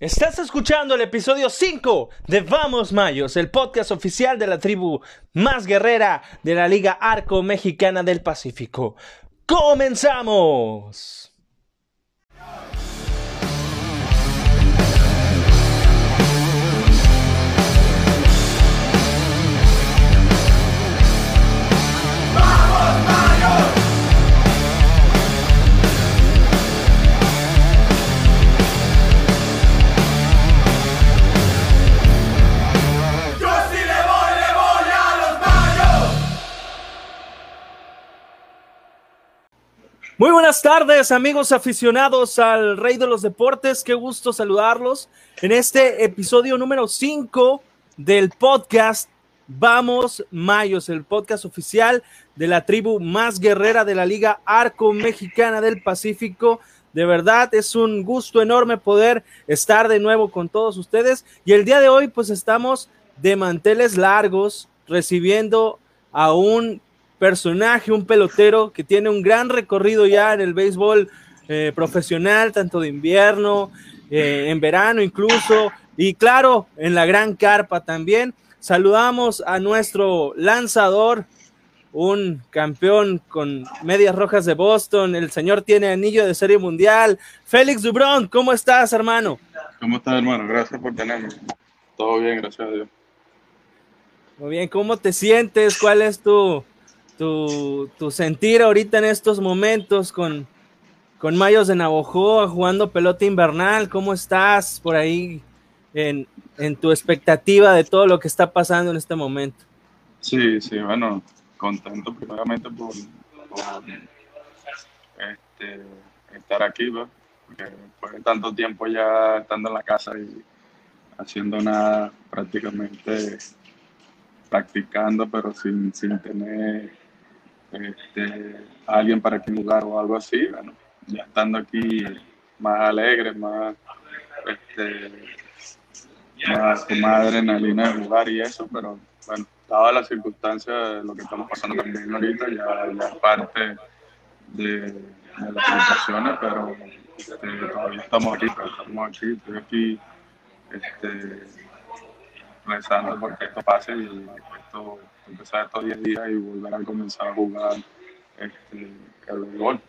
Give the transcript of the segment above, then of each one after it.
Estás escuchando el episodio 5 de Vamos Mayos, el podcast oficial de la tribu más guerrera de la Liga Arco Mexicana del Pacífico. ¡Comenzamos! Muy buenas tardes, amigos aficionados al Rey de los Deportes. Qué gusto saludarlos en este episodio número 5 del podcast Vamos Mayos, el podcast oficial de la tribu más guerrera de la Liga Arco Mexicana del Pacífico. De verdad es un gusto enorme poder estar de nuevo con todos ustedes. Y el día de hoy, pues estamos de manteles largos, recibiendo a un personaje, un pelotero que tiene un gran recorrido ya en el béisbol eh, profesional, tanto de invierno, eh, en verano incluso, y claro, en la gran carpa también. Saludamos a nuestro lanzador, un campeón con medias rojas de Boston, el señor tiene anillo de serie mundial. Félix Dubrón, ¿cómo estás, hermano? ¿Cómo estás, hermano? Gracias por tenerme. Todo bien, gracias a Dios. Muy bien, ¿cómo te sientes? ¿Cuál es tu, tu, sentir ahorita en estos momentos con, con Mayos de Navojoa jugando pelota invernal. ¿Cómo estás por ahí en, tu expectativa de todo lo que está pasando en este momento? Sí, sí, bueno, contento primeramente por, este, estar aquí, porque después de tanto tiempo ya estando en la casa y haciendo nada prácticamente practicando, pero sin, sin tener este, alguien para que lugar o algo así, bueno, ya estando aquí más alegre, más, este, más más adrenalina de jugar y eso, pero bueno, dada la circunstancia de lo que estamos pasando también ahorita, ya, es parte de, de las situaciones, pero este, todavía estamos aquí, estamos aquí, estoy aquí este, rezando porque esto pase y esto empezar estos 10 días y volver a comenzar a jugar este, el béisbol.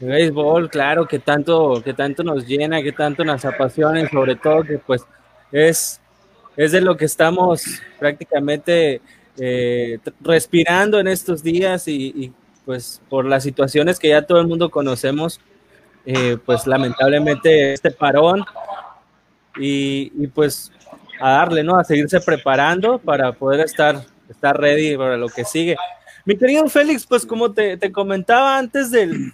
El béisbol, claro, que tanto, que tanto nos llena, que tanto nos apasiona y sobre todo que pues es, es de lo que estamos prácticamente eh, respirando en estos días y, pues por las situaciones que ya todo el mundo conocemos, eh, pues lamentablemente este parón y, y pues a darle, ¿no? A seguirse preparando para poder estar, estar ready para lo que sigue. Mi querido Félix, pues como te, comentaba antes del,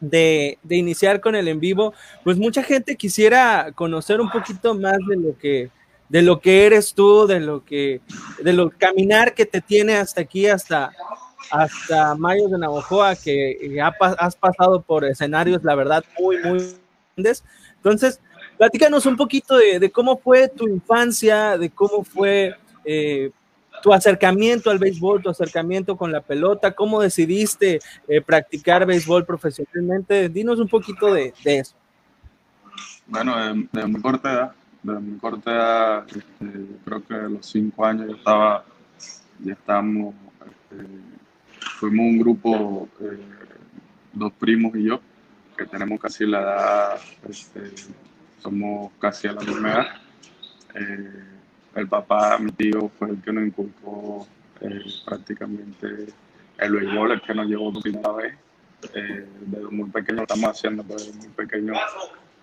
de, iniciar con el en vivo, pues mucha gente quisiera conocer un poquito más de lo que, de lo que eres tú, de lo que, de lo caminar que te tiene hasta aquí, hasta, hasta Mayo de Navajoa, que has pasado por escenarios, la verdad, muy, muy grandes. Entonces, Platícanos un poquito de, cómo fue tu infancia, de cómo fue eh, tu acercamiento al béisbol, tu acercamiento con la pelota, cómo decidiste eh, practicar béisbol profesionalmente. Dinos un poquito de, eso. Bueno, de, muy corta edad, de muy corta edad, este, creo que a los cinco años ya estaba, ya estábamos, este, fuimos un grupo, eh, dos primos y yo, que tenemos casi la edad este, somos casi a la misma. Eh, el papá, mi tío, fue el que nos inculcó eh, prácticamente el béisbol, el que nos llevó por primera vez. Eh, desde muy pequeño estamos haciendo, pero desde muy pequeño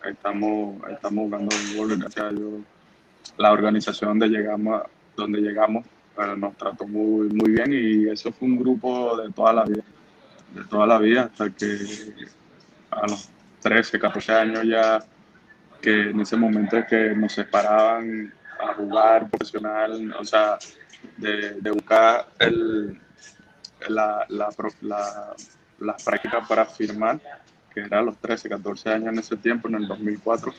estamos, estamos jugando béisbol, gracias a. La organización donde llegamos, donde llegamos nos trató muy, muy bien y eso fue un grupo de toda la vida, de toda la vida, hasta que a los 13, 14 años ya que en ese momento que nos separaban a jugar profesional, o sea, de, buscar el, la, la, la, las prácticas para firmar, que era a los 13, 14 años en ese tiempo, en el 2004.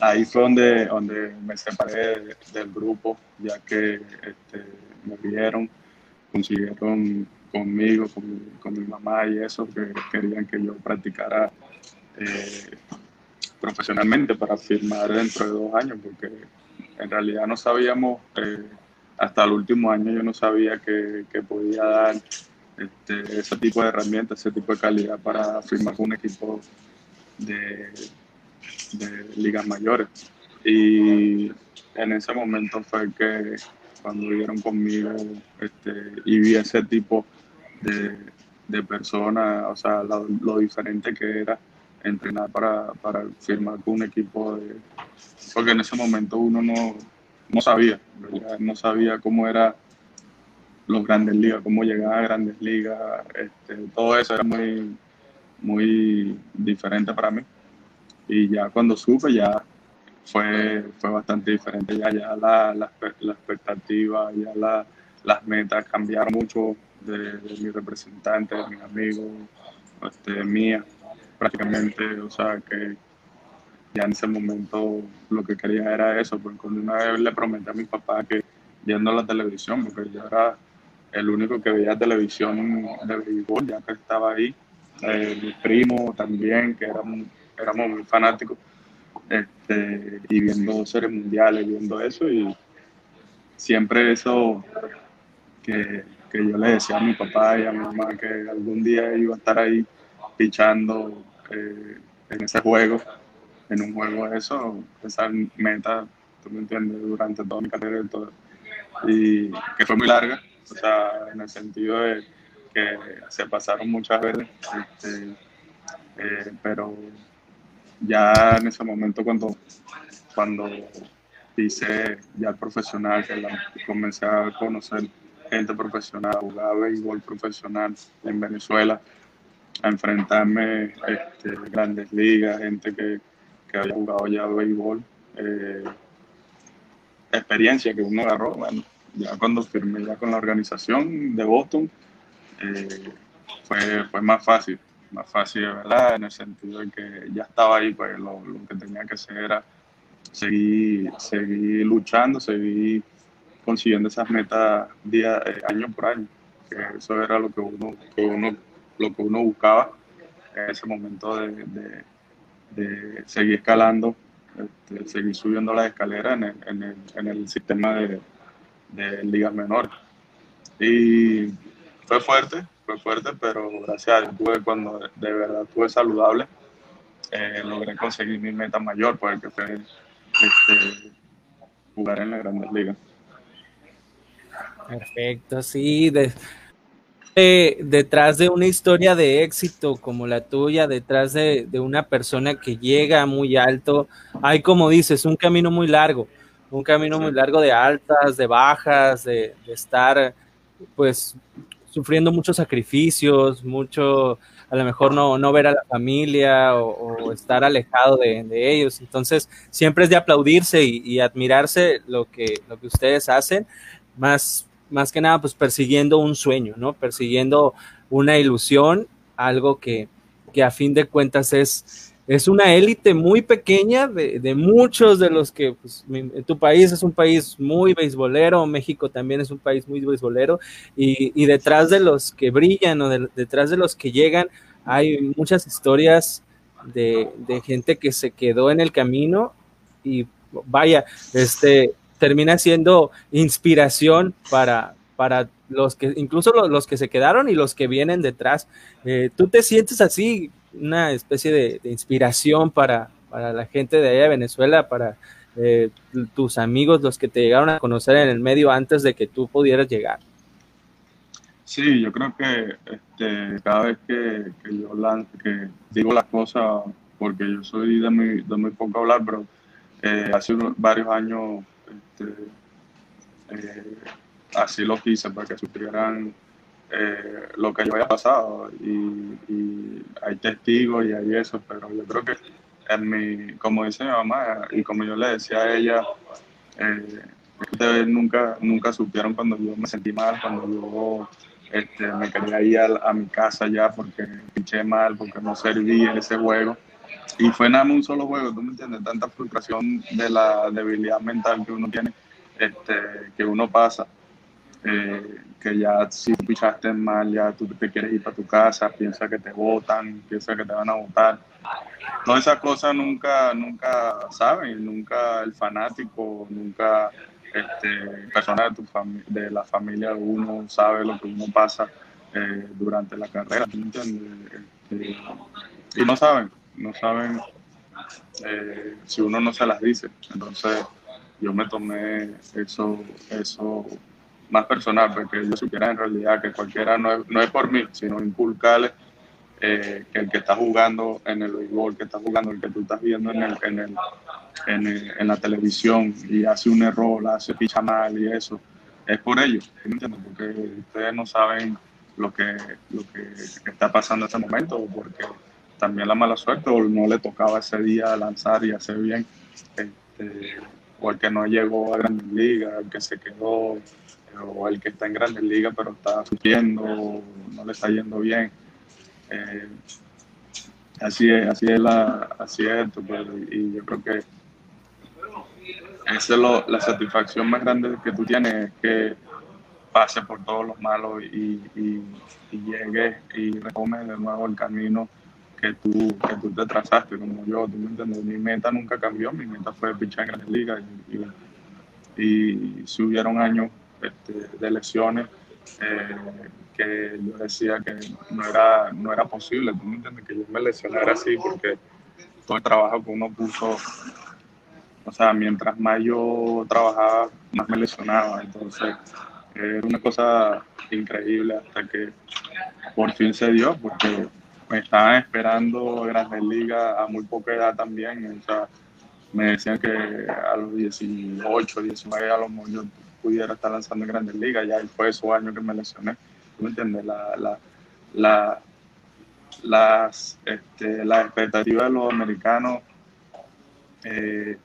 Ahí fue donde, donde me separé del grupo, ya que este, me vieron, consiguieron conmigo, con, con, mi mamá y eso, que querían que yo practicara eh, profesionalmente para firmar dentro de dos años, porque en realidad no sabíamos, eh, hasta el último año yo no sabía que, que podía dar este, ese tipo de herramientas, ese tipo de calidad para firmar con un equipo de, ligas mayores. Y en ese momento fue que cuando vieron conmigo este, y vi ese tipo de, de persona, o sea, lo, diferente que era entrenar para, para firmar con un equipo de... Porque en ese momento uno no, no sabía, no sabía cómo era los grandes ligas, cómo llegar a grandes ligas, este, todo eso era muy, muy diferente para mí. Y ya cuando supe, ya fue, fue bastante diferente. Ya, ya la, la, la expectativa, ya la, las metas cambiaron mucho de, de mi representante, de mis amigos, este, mía, prácticamente. O sea que ya en ese momento lo que quería era eso, porque una vez le prometí a mi papá que viendo la televisión, porque yo era el único que veía televisión de béisbol, ya que estaba ahí, eh, mi primo también, que éramos, éramos muy fanáticos, este, y viendo series mundiales, viendo eso, y siempre eso que, que, yo le decía a mi papá y a mi mamá que algún día iba a estar ahí pichando eh, en ese juego, en un juego de eso, esa meta, tú me entiendes, durante toda mi carrera y todo, y que fue muy larga, o sea, en el sentido de que se pasaron muchas veces, este, eh, pero ya en ese momento cuando, cuando hice ya el profesional, que comencé a conocer gente profesional, jugar béisbol profesional en Venezuela, a enfrentarme este, grandes ligas, gente que, que había jugado ya béisbol, eh, experiencia que uno agarró, bueno, ya cuando firmé ya con la organización de Boston, eh, fue, fue más fácil, más fácil de verdad, en el sentido de que ya estaba ahí, pues lo, lo que tenía que hacer era seguir, seguir luchando, seguir consiguiendo esas metas día, eh, año por año, que eso era lo que uno, que uno, lo que uno buscaba en ese momento de, seguir escalando, este, seguir subiendo las escaleras en el, sistema de, ligas menores. Y fue fuerte, fue fuerte, pero gracias a Dios tuve, cuando de verdad estuve saludable, eh, logré conseguir mi meta mayor, porque fue este, jugar en las grandes ligas. Perfecto, sí. De, eh, detrás de una historia de éxito como la tuya, detrás de, de, una persona que llega muy alto, hay como dices, un camino muy largo, un camino muy largo de altas, de bajas, de, de estar pues sufriendo muchos sacrificios, mucho, a lo mejor no, no ver a la familia o, estar alejado de, de, ellos. Entonces, siempre es de aplaudirse y, y, admirarse lo que, lo que ustedes hacen, más, más que nada, pues persiguiendo un sueño, ¿no? Persiguiendo una ilusión, algo que, que a fin de cuentas es, es una élite muy pequeña de, de, muchos de los que pues, tu país es un país muy beisbolero, México también es un país muy beisbolero, y, detrás de los que brillan o de, detrás de los que llegan hay muchas historias de, de, gente que se quedó en el camino y vaya, este termina siendo inspiración para, para los que, incluso los, los que se quedaron y los que vienen detrás. Eh, ¿Tú te sientes así? una especie de, inspiración para, para, la gente de allá de Venezuela, para eh, tus amigos, los que te llegaron a conocer en el medio antes de que tú pudieras llegar. Sí, yo creo que este, cada vez que, yo digo las cosas, porque yo soy de muy, de muy poco hablar, pero eh, hace unos, varios años este, así lo quise para que supieran eh, lo que yo había pasado y, y, hay testigos y hay eso, pero yo creo que en mi, como dice mi mamá y como yo le decía a ella, eh, ustedes nunca, nunca supieron cuando yo me sentí mal, cuando yo este, me quería ir a, a, mi casa ya porque pinché mal, porque no serví en ese juego. Y fue nada más un solo juego, tú me entiendes, tanta frustración de la debilidad mental que uno tiene, este, que uno pasa eh, que ya si pichaste mal, ya tú te quieres ir para tu casa, piensa que te votan, piensa que te van a votar. Todas esas cosas nunca, nunca saben, nunca el fanático, nunca este, persona de, tu de la familia uno sabe lo que uno pasa eh, durante la carrera, este, y no saben, no saben eh, si uno no se las dice. Entonces yo me tomé eso, eso más personal, porque yo supiera en realidad que cualquiera no es, no es por mí, sino inculcarle eh, que el que está jugando en el béisbol, que está jugando, el que tú estás viendo en, el, en, el, en, la televisión y hace un error, hace picha mal y eso, es por ellos, Porque ustedes no saben lo que, lo que está pasando en este momento, porque también la mala suerte o no le tocaba ese día lanzar y hacer bien, este, o el que no llegó a Grandes Ligas, el que se quedó, o el que está en Grandes Ligas pero está sufriendo, no le está yendo bien. Eh, así es, así es la, así es esto, pues, y yo creo que esa es lo, la satisfacción más grande que tú tienes, es que pase por todos los malos y, y, y llegues y retomes de nuevo el camino que tú, que tú te trazaste, como yo, tú me entiendes, mi meta nunca cambió, mi meta fue pichar en Grandes Ligas y, y, si hubieron años este, de lesiones eh, que yo decía que no era, no era posible, tú me entiendes, que yo me lesionara así porque todo el trabajo que uno puso, o sea, mientras más yo trabajaba, más me lesionaba, entonces era una cosa increíble hasta que por fin se dio, porque me estaban esperando Grandes Ligas a muy poca edad también. O sea, me decían que a los 18, 19 a lo mejor yo pudiera estar lanzando en Grandes Ligas. Ya fue esos años que me lesioné. ¿Tú me entiendes? La, la, la, las, este, las expectativas de los americanos eh,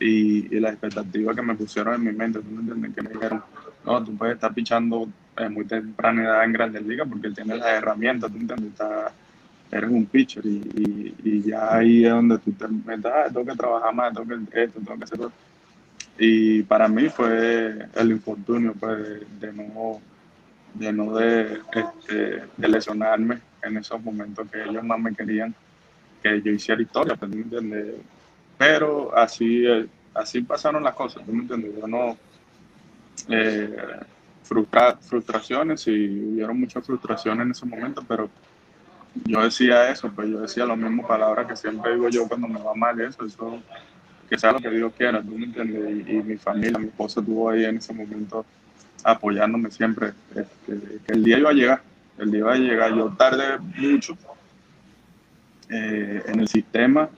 y, las expectativas que me pusieron en mi mente, ¿tú me entiendes? Que me dijeron, no, tú puedes estar pichando en muy temprana edad en Grandes Ligas porque él tiene las herramientas, ¿tú me entiendes? Eres un pitcher y, y, ya ahí es donde tú te metes, ah, tengo que trabajar más, tengo que esto, tengo que hacer Y para mí fue el infortunio pues, de no, de, no de, este, lesionarme en esos momentos que ellos más me querían que yo hiciera historia, Pero así, así pasaron las cosas, ¿tú me entiendes? Yo no... Eh, frustraciones y hubieron muchas frustraciones en ese momento, pero yo decía eso, pues yo decía las mismas palabras que siempre digo yo cuando me va mal, eso, eso, que sea lo que Dios quiera, tú me entiendes, y, mi familia, mi esposa estuvo ahí en ese momento apoyándome siempre, este, que el día iba a llegar, el día iba a llegar, yo tardé mucho eh, en el sistema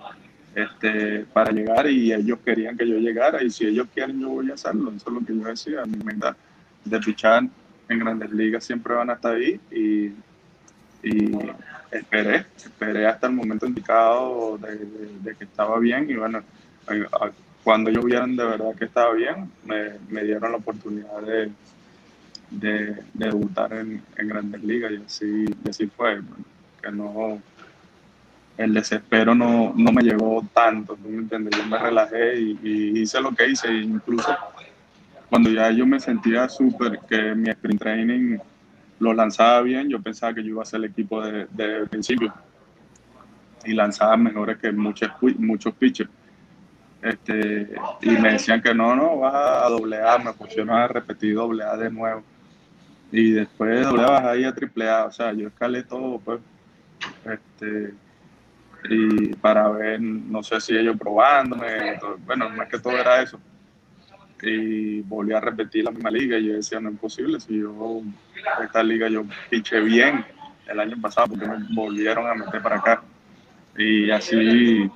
este, para llegar y ellos querían que yo llegara y si ellos quieren yo voy a hacerlo, eso es lo que yo decía, mi meta de fichar en grandes ligas siempre van a estar ahí y, y esperé, esperé hasta el momento indicado de, que estaba bien y bueno, cuando ellos vieron de verdad que estaba bien, me, dieron la oportunidad de, de, debutar en, Grandes Ligas y así, así fue, que no, el desespero no, no me llegó tanto, ¿tú me entiendes? Yo me relajé y, hice lo que hice, incluso cuando ya yo me sentía súper, que mi sprint training lo lanzaba bien, yo pensaba que yo iba a ser el equipo de, principio y lanzaba mejores que muchos, muchos pitchers. Este, y me decían que no, no, vas a doble A, me pusieron a repetir doble A de nuevo. Y después de ahí a triple A, o sea, yo escalé todo, pues, este, y para ver, no sé si ellos probándome, bueno, más que todo era eso y volví a repetir la misma liga y yo decía, no es posible, si yo, esta liga yo piché bien el año pasado, porque me volvieron a meter para acá. Y así,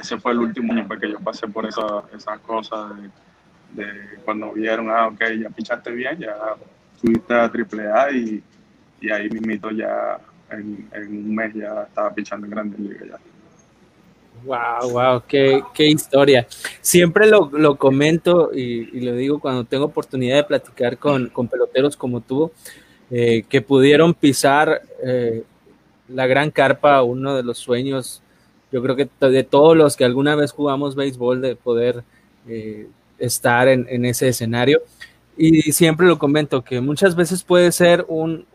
ese fue el último año porque yo pasé por esas cosas de, cuando vieron, ah, ok, ya pichaste bien, ya subiste a AAA y, y ahí mismito ya en, en un mes ya estaba pichando en grandes ligas ya. Wow, wow, qué, qué historia. Siempre lo, lo comento y, y, lo digo cuando tengo oportunidad de platicar con, con peloteros como tú, eh, que pudieron pisar eh, la gran carpa, uno de los sueños, yo creo que de todos los que alguna vez jugamos béisbol, de poder eh, estar en, en, ese escenario. y siempre lo comento, que muchas veces puede ser un,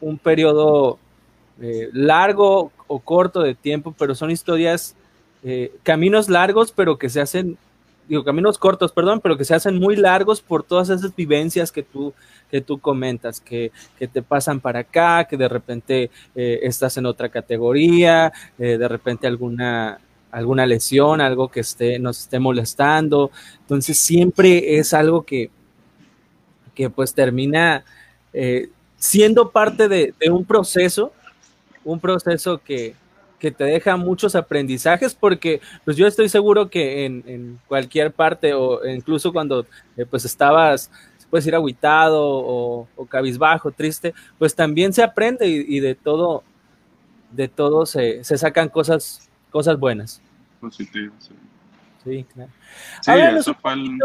un periodo largo o corto de tiempo, pero son historias, eh, caminos largos, pero que se hacen, digo, caminos cortos, perdón, pero que se hacen muy largos por todas esas vivencias que tú, que tú comentas, que, que te pasan para acá, que de repente eh, estás en otra categoría, de repente alguna alguna lesión, algo que esté, nos esté molestando. Entonces siempre es algo que, que pues termina eh, siendo parte de, un proceso, un proceso que, te deja muchos aprendizajes, porque pues yo estoy seguro que en, cualquier parte o incluso cuando eh, pues estabas, puedes ir aguitado o, cabizbajo, triste, pues también se aprende y, de todo, de todo se, se, sacan cosas, cosas buenas. Positivas, sí. Sí, claro. Sí, eso fue el...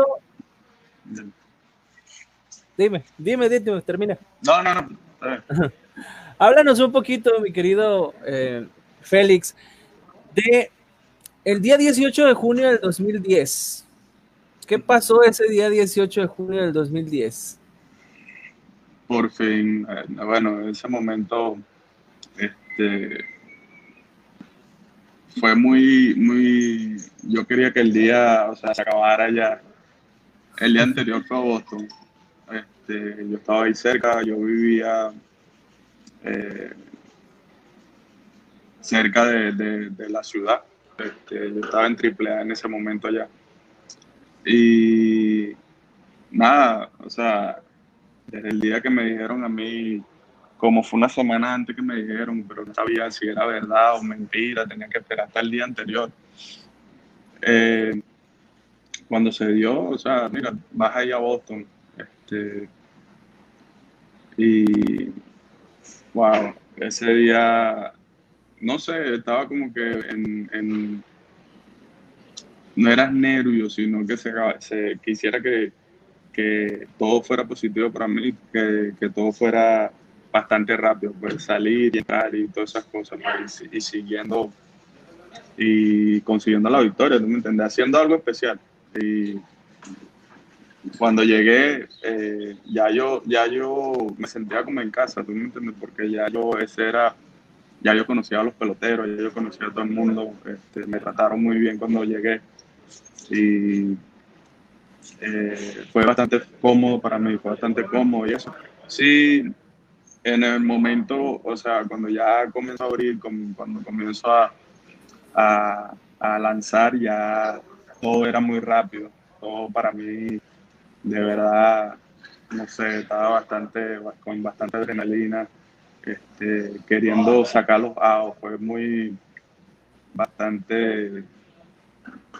Dime, dime, dime, termina. No, no, no. Háblanos un poquito, mi querido eh, Félix, de el día 18 de junio del 2010. ¿Qué pasó ese día 18 de junio del 2010? Por fin, eh, bueno, en ese momento, este, fue muy, muy, yo quería que el día, o sea, se acabara ya. El día anterior fue a Boston este, yo estaba ahí cerca, yo vivía eh, cerca de, la ciudad. Este, yo estaba en AAA en ese momento allá. Y nada, o sea, desde el día que me dijeron a mí, como fue una semana antes que me dijeron, pero no sabía si era verdad o mentira, tenía que esperar hasta el día anterior. Eh, cuando se dio, o sea, mira, vas ahí a Boston, este, y, wow, ese día, no sé, estaba como que en, no era nervio, sino que se, quisiera que, todo fuera positivo para mí, que, todo fuera bastante rápido, pues salir y entrar y todas esas cosas, y, siguiendo y consiguiendo la victoria, ¿tú me entiendes? Haciendo algo especial. Y cuando llegué, eh, ya, yo, ya yo me sentía como en casa, ¿tú me entiendes? Porque ya yo, ese era, ya yo conocía a los peloteros, ya yo conocía a todo el mundo, este, me trataron muy bien cuando llegué y eh, fue bastante cómodo para mí, fue bastante cómodo y eso. Sí, en el momento, o sea, cuando ya comenzó a abrir, cuando comenzó a, a, a lanzar, ya todo era muy rápido, todo para mí de verdad, no sé, estaba bastante, con bastante adrenalina, este, queriendo sacar los outs, fue muy, bastante,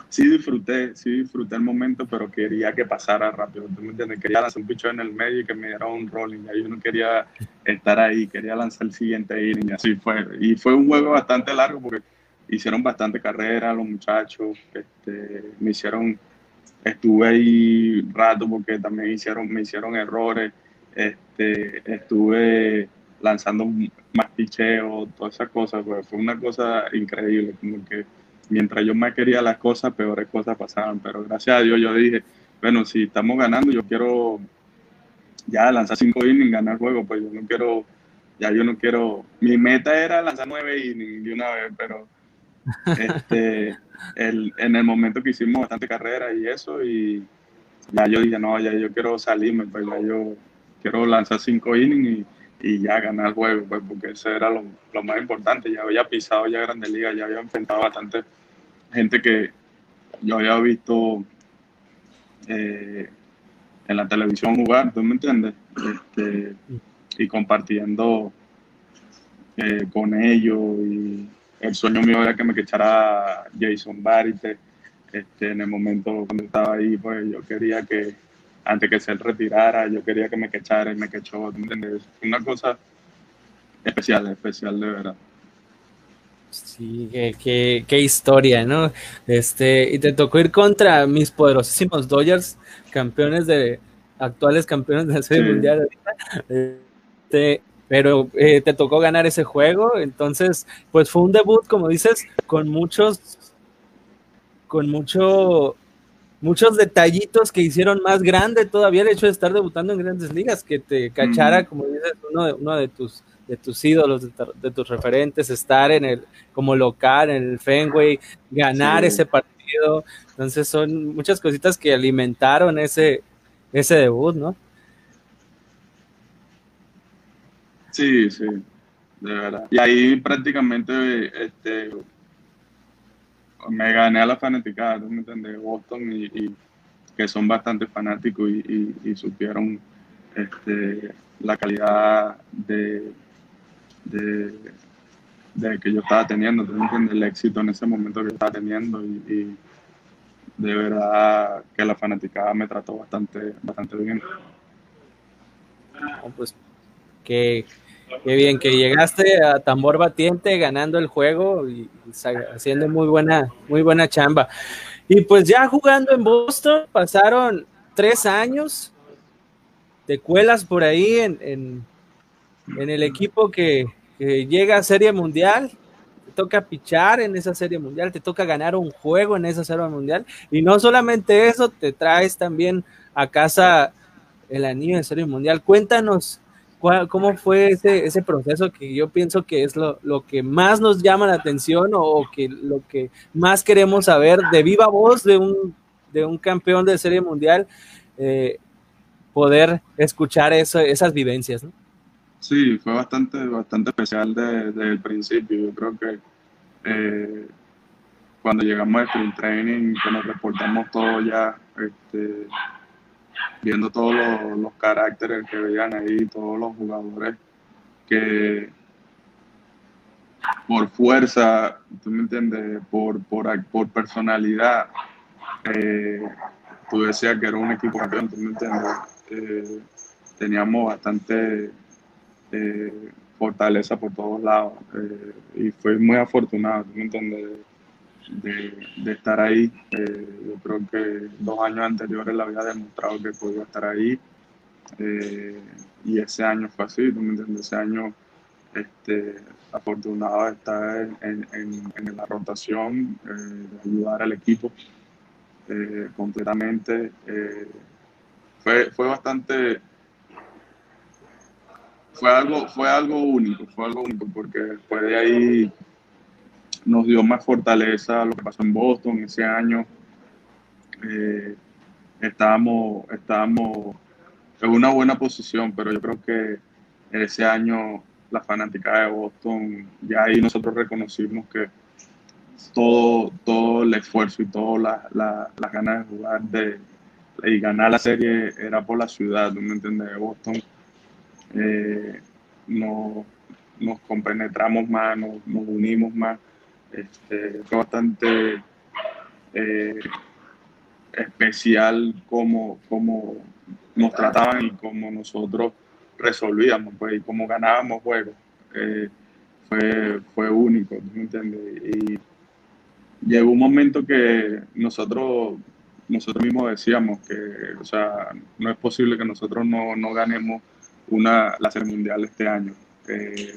sí disfruté, sí disfruté el momento, pero quería que pasara rápido, ¿tú me entiendes? Quería lanzar un picho en el medio y que me diera un rolling, yo no quería estar ahí, quería lanzar el siguiente inning, y así fue, y fue un juego bastante largo porque hicieron bastante carrera los muchachos, este, me hicieron estuve ahí rato porque también hicieron, me hicieron errores, este, estuve lanzando más picheo, todas esas cosas, pues fue una cosa increíble, como que mientras yo más quería las cosas, peores cosas pasaban, pero gracias a Dios yo dije, bueno, si estamos ganando, yo quiero ya lanzar cinco innings, ganar juego, pues yo no quiero, ya yo no quiero, mi meta era lanzar nueve innings de una vez, pero este, el, en el momento que hicimos bastante carrera y eso, y ya yo dije, no, ya yo quiero salirme, pues ya yo quiero lanzar cinco innings y, y ya ganar el juego, pues porque eso era lo, más importante. Ya había pisado ya Grandes Ligas, ya había enfrentado bastante gente que yo había visto eh, en la televisión jugar, ¿tú me entiendes? Este, y compartiendo eh, con ellos y el sueño mío era que me quechara Jason Barite. Este, en el momento cuando estaba ahí, pues yo quería que, antes que se retirara, yo quería que me quechara y me quechó. ¿entiendes? Una cosa especial, especial de verdad. Sí, qué, qué, historia, ¿no? Este, y te tocó ir contra mis poderosísimos Dodgers, campeones de, actuales campeones de la Serie Mundial. Este, pero eh, te tocó ganar ese juego, entonces pues fue un debut, como dices, con muchos, con mucho, muchos detallitos que hicieron más grande todavía el hecho de estar debutando en grandes ligas, que te cachara, como dices, uno de, uno de tus de tus ídolos, de, tus referentes, estar en el como local en el Fenway, ganar ese partido. Entonces son muchas cositas que alimentaron ese ese debut, ¿no? Sí, sí, de verdad. Y ahí prácticamente este, me gané a la fanaticada, ¿me entiendes? Boston y, que son bastante fanáticos y, supieron este, la calidad de, de, que yo estaba teniendo, entiendes? El éxito en ese momento que estaba teniendo y, de verdad que la fanaticada me trató bastante, bastante bien. pues que Qué bien que llegaste a tambor batiente ganando el juego y haciendo muy buena, muy buena chamba. Y pues ya jugando en Boston, pasaron tres años. Te cuelas por ahí en, el equipo que, llega a Serie Mundial. Te toca pichar en esa Serie Mundial, te toca ganar un juego en esa Serie Mundial. Y no solamente eso, te traes también a casa el anillo de Serie Mundial. Cuéntanos ¿Cómo fue ese, ese proceso que yo pienso que es lo, que más nos llama la atención o, que lo que más queremos saber de viva voz de un, de un campeón de serie mundial, eh, poder escuchar eso, esas vivencias? Sí, fue bastante, bastante especial desde el principio. Yo creo que eh, cuando llegamos al sprint training, que nos reportamos todo ya, este, viendo todos los, caracteres que veían ahí, todos los jugadores que por fuerza, tú me entiendes, por, por, por personalidad, eh, tú decías que era un equipo campeón, tú me entiendes, eh, teníamos bastante eh, fortaleza por todos lados y fue muy afortunado, tú me entiendes, de, estar ahí. Eh, yo creo que dos años anteriores le había demostrado que podía estar ahí. Eh, y ese año fue así, ¿tú me entiendes? Ese año este, afortunado de estar en, en, la rotación, eh, de ayudar al equipo completamente. fue, fue bastante fue algo, fue algo único, fue algo único, porque después de ahí nos dio más fortaleza lo que pasó en Boston ese año. Eh, estábamos, estábamos en una buena posición, pero yo creo que ese año la fanática de Boston, ya ahí nosotros reconocimos que todo, todo el esfuerzo y todas las ganas de jugar de, y ganar la serie era por la ciudad, ¿me entiendes? De Boston. Eh, nos, compenetramos más, nos unimos más este, fue bastante eh, especial como, como nos trataban y como nosotros resolvíamos, pues, y cómo ganábamos juegos. Eh, fue, fue único, ¿me entiendes? Y llegó un momento que nosotros, nosotros mismos decíamos que, o sea, no es posible que nosotros no, no ganemos una, la Serie Mundial este año. Eh,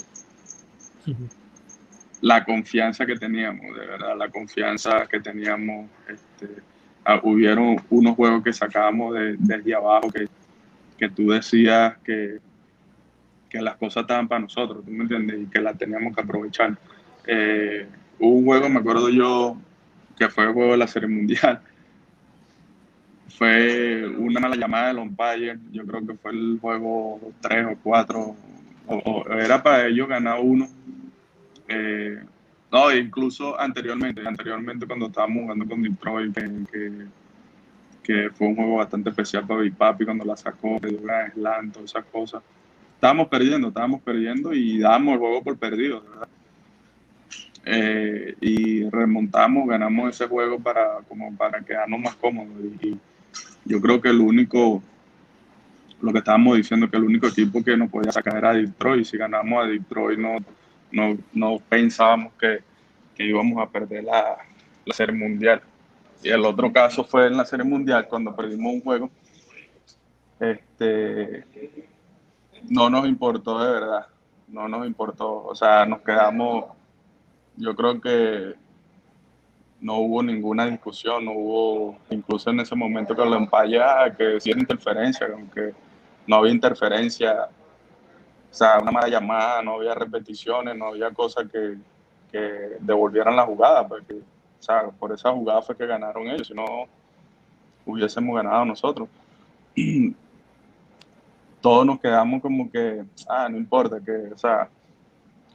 la confianza que teníamos, de verdad, la confianza que teníamos. Este, ah, hubieron unos juegos que sacábamos de, desde abajo que, que tú decías que, que las cosas estaban para nosotros, ¿tú me entiendes? Y que las teníamos que aprovechar. Eh, hubo un juego, me acuerdo yo, que fue el juego de la Serie Mundial. Fue una mala llamada del umpire, yo creo que fue el juego 3 o 4, o era para ellos ganar uno eh, no, incluso anteriormente, anteriormente cuando estábamos jugando con Detroit, que, que, fue un juego bastante especial para Big Papi cuando la sacó, de Durán, Slam, todas esas cosas. Estábamos perdiendo, estábamos perdiendo y dábamos el juego por perdido, ¿verdad? Eh, y remontamos, ganamos ese juego para, como para quedarnos más cómodos. Y, yo creo que el único, lo que estábamos diciendo, que el único equipo que nos podía sacar era Detroit. Si ganamos a Detroit, no no, no pensábamos que, que, íbamos a perder la, la, Serie Mundial. Y el otro caso fue en la Serie Mundial, cuando perdimos un juego. Este, no nos importó de verdad, no nos importó. O sea, nos quedamos, yo creo que no hubo ninguna discusión, no hubo, incluso en ese momento que lo empalla, que decía interferencia, aunque no había interferencia, o sea, una mala llamada, no había repeticiones, no había cosas que, que devolvieran la jugada, porque, o sea, por esa jugada fue que ganaron ellos, si no hubiésemos ganado nosotros. Todos nos quedamos como que, ah, no importa, que, o sea,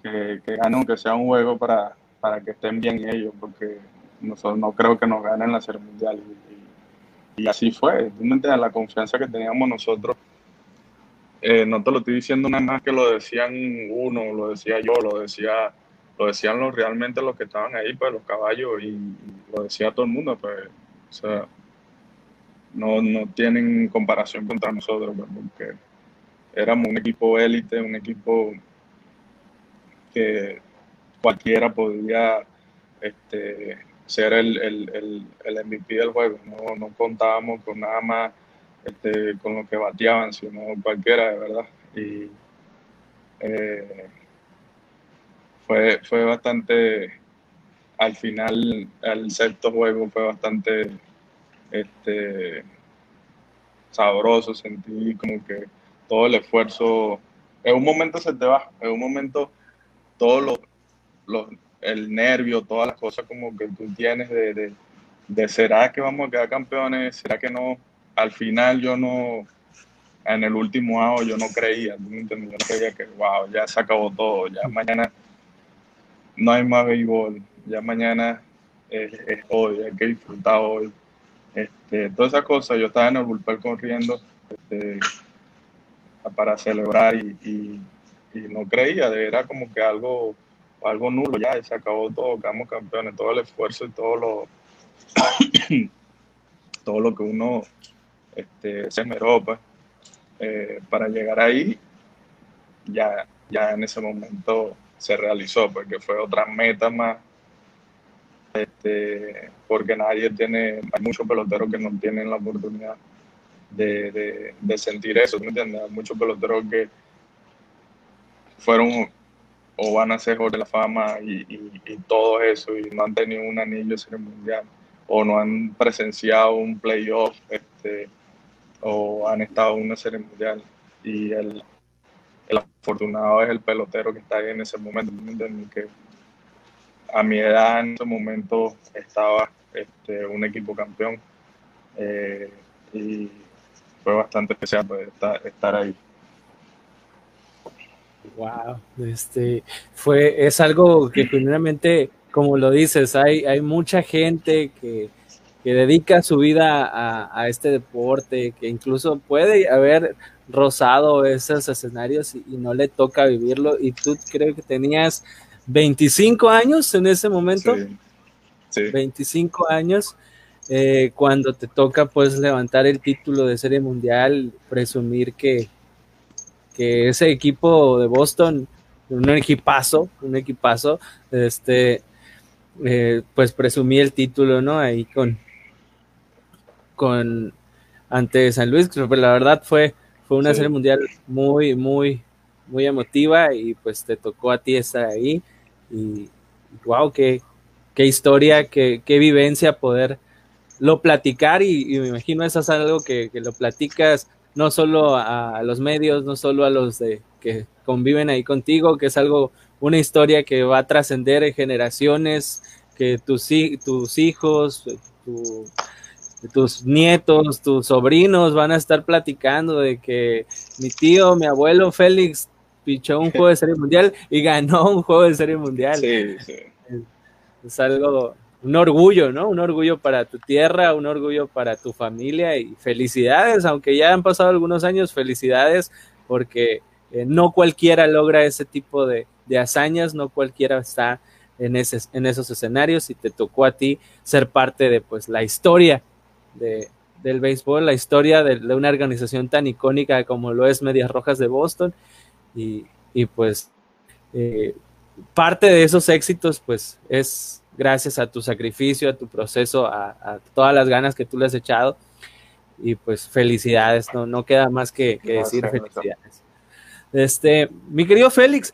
que, que ganen, que sea un juego para, para que estén bien ellos, porque nosotros no creo que nos ganen la Serie Mundial. Y, así fue, La confianza que teníamos nosotros. Eh, no te lo estoy diciendo nada más que lo decían uno, lo decía yo, lo decía lo decían los, realmente los que estaban ahí, pues los caballos, y, lo decía todo el mundo, pues, o sea, no, no tienen comparación contra nosotros, pues, porque éramos un equipo élite, un equipo que cualquiera podía este, ser el, el, el, MVP del juego. No, no, contábamos con nada más este, con lo que bateaban, sino cualquiera, de verdad. Y eh, fue, fue bastante, al final, el sexto juego fue bastante este, sabroso, sentí como que todo el esfuerzo, en un momento se te va, en un momento todos los, los el nervio, todas las cosas como que tú tienes de, de, será que vamos a quedar campeones, será que no. Al final yo no, en el último año yo no creía, Yo creía que, wow, ya se acabó todo, ya mañana no hay más béisbol, ya mañana es, hoy, hay que disfrutar hoy. Este, todas esas cosas, yo estaba en el bullpen corriendo este, para celebrar y, no creía, era como que algo algo nulo, ya se acabó todo, quedamos campeones, todo el esfuerzo y todo lo, todo lo que uno este, se esmeró pues, eh, para llegar ahí, ya, ya en ese momento se realizó, porque fue otra meta más, este, porque nadie tiene, hay muchos peloteros que no tienen la oportunidad de, de, sentir eso, ¿me entiendes? Hay muchos peloteros que fueron o van a ser de la Fama y, todo eso y no han tenido un anillo en el mundial o no han presenciado un playoff este, o han estado en una serie mundial. Y el, el, afortunado es el pelotero que está ahí en ese momento que a mi edad en ese momento estaba este, un equipo campeón. Eh, y fue bastante especial pues, estar ahí. Wow, este fue, es algo que primeramente, como lo dices, hay, hay mucha gente que, dedica su vida a, este deporte, que incluso puede haber rozado esos escenarios y, no le toca vivirlo. Y tú creo que tenías 25 años en ese momento. Sí. 25 años. Eh, cuando te toca pues levantar el título de serie mundial, presumir que, que ese equipo de Boston, un equipazo, un equipazo, este, eh, pues presumí el título, ¿no? Ahí con, con, ante San Luis, pero la verdad fue, fue una serie mundial muy, muy, muy emotiva y pues te tocó a ti estar ahí. Y wow, qué, qué historia, qué, qué vivencia poder lo platicar y, me imagino eso es algo que, que lo platicas no solo a los medios, no solo a los de, que conviven ahí contigo, que es algo, una historia que va a trascender en generaciones, que tus, tus hijos, tus nietos, tus sobrinos van a estar platicando de que mi tío, mi abuelo Félix pichó un juego de serie mundial y ganó un juego de serie mundial. Sí, sí. es algo, un orgullo, ¿no? Un orgullo para tu tierra, un orgullo para tu familia y felicidades, aunque ya han pasado algunos años, felicidades porque eh, no cualquiera logra ese tipo de, hazañas, no cualquiera está en, ese, en esos escenarios y te tocó a ti ser parte de pues la historia de, del béisbol, la historia de, una organización tan icónica como lo es Medias Rojas de Boston y, pues eh, parte de esos éxitos pues es gracias a tu sacrificio, a tu proceso, a, todas las ganas que tú le has echado. Y pues felicidades, no, no queda más que, decir felicidades. Este, mi querido Félix,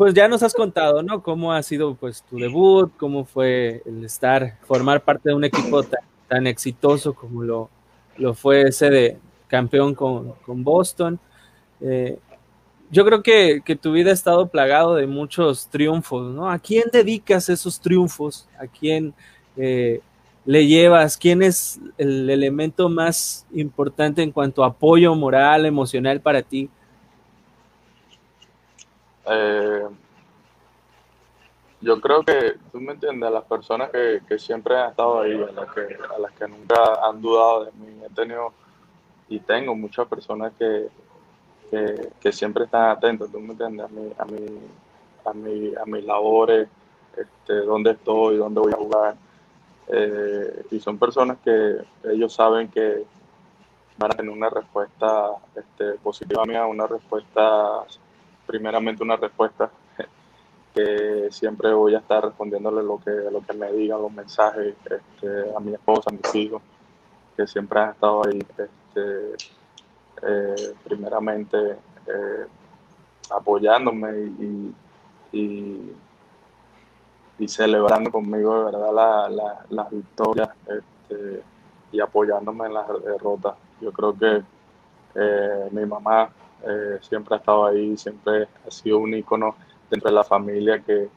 pues ya nos has contado, ¿no? Cómo ha sido pues tu debut, cómo fue el estar, formar parte de un equipo tan, exitoso como lo, lo, fue ese de campeón con, Boston. Eh, yo creo que, tu vida ha estado plagado de muchos triunfos, ¿no? ¿A quién dedicas esos triunfos? ¿A quién eh, le llevas? ¿Quién es el elemento más importante en cuanto a apoyo moral, emocional para ti? Eh, yo creo que, tú me entiendes, a las personas que, siempre han estado ahí, a las, que, a las que nunca han dudado de mí, he tenido y tengo muchas personas que, que, siempre están atentas, tú me entiendes, a, mi, a, mi, a, mi, a mis labores, este, dónde estoy, dónde voy a jugar. Eh, y son personas que ellos saben que van a tener una respuesta este, positiva mía, una respuesta primeramente una respuesta que siempre voy a estar respondiéndole lo que, lo que me digan, los mensajes este, a mi esposa, a mis hijos, que siempre han estado ahí, este, eh, primeramente eh, apoyándome y, y, celebrando conmigo de verdad las la, victorias este, y apoyándome en las derrotas. Yo creo que eh, mi mamá eh, siempre ha estado ahí, siempre ha sido un ícono dentro de la familia que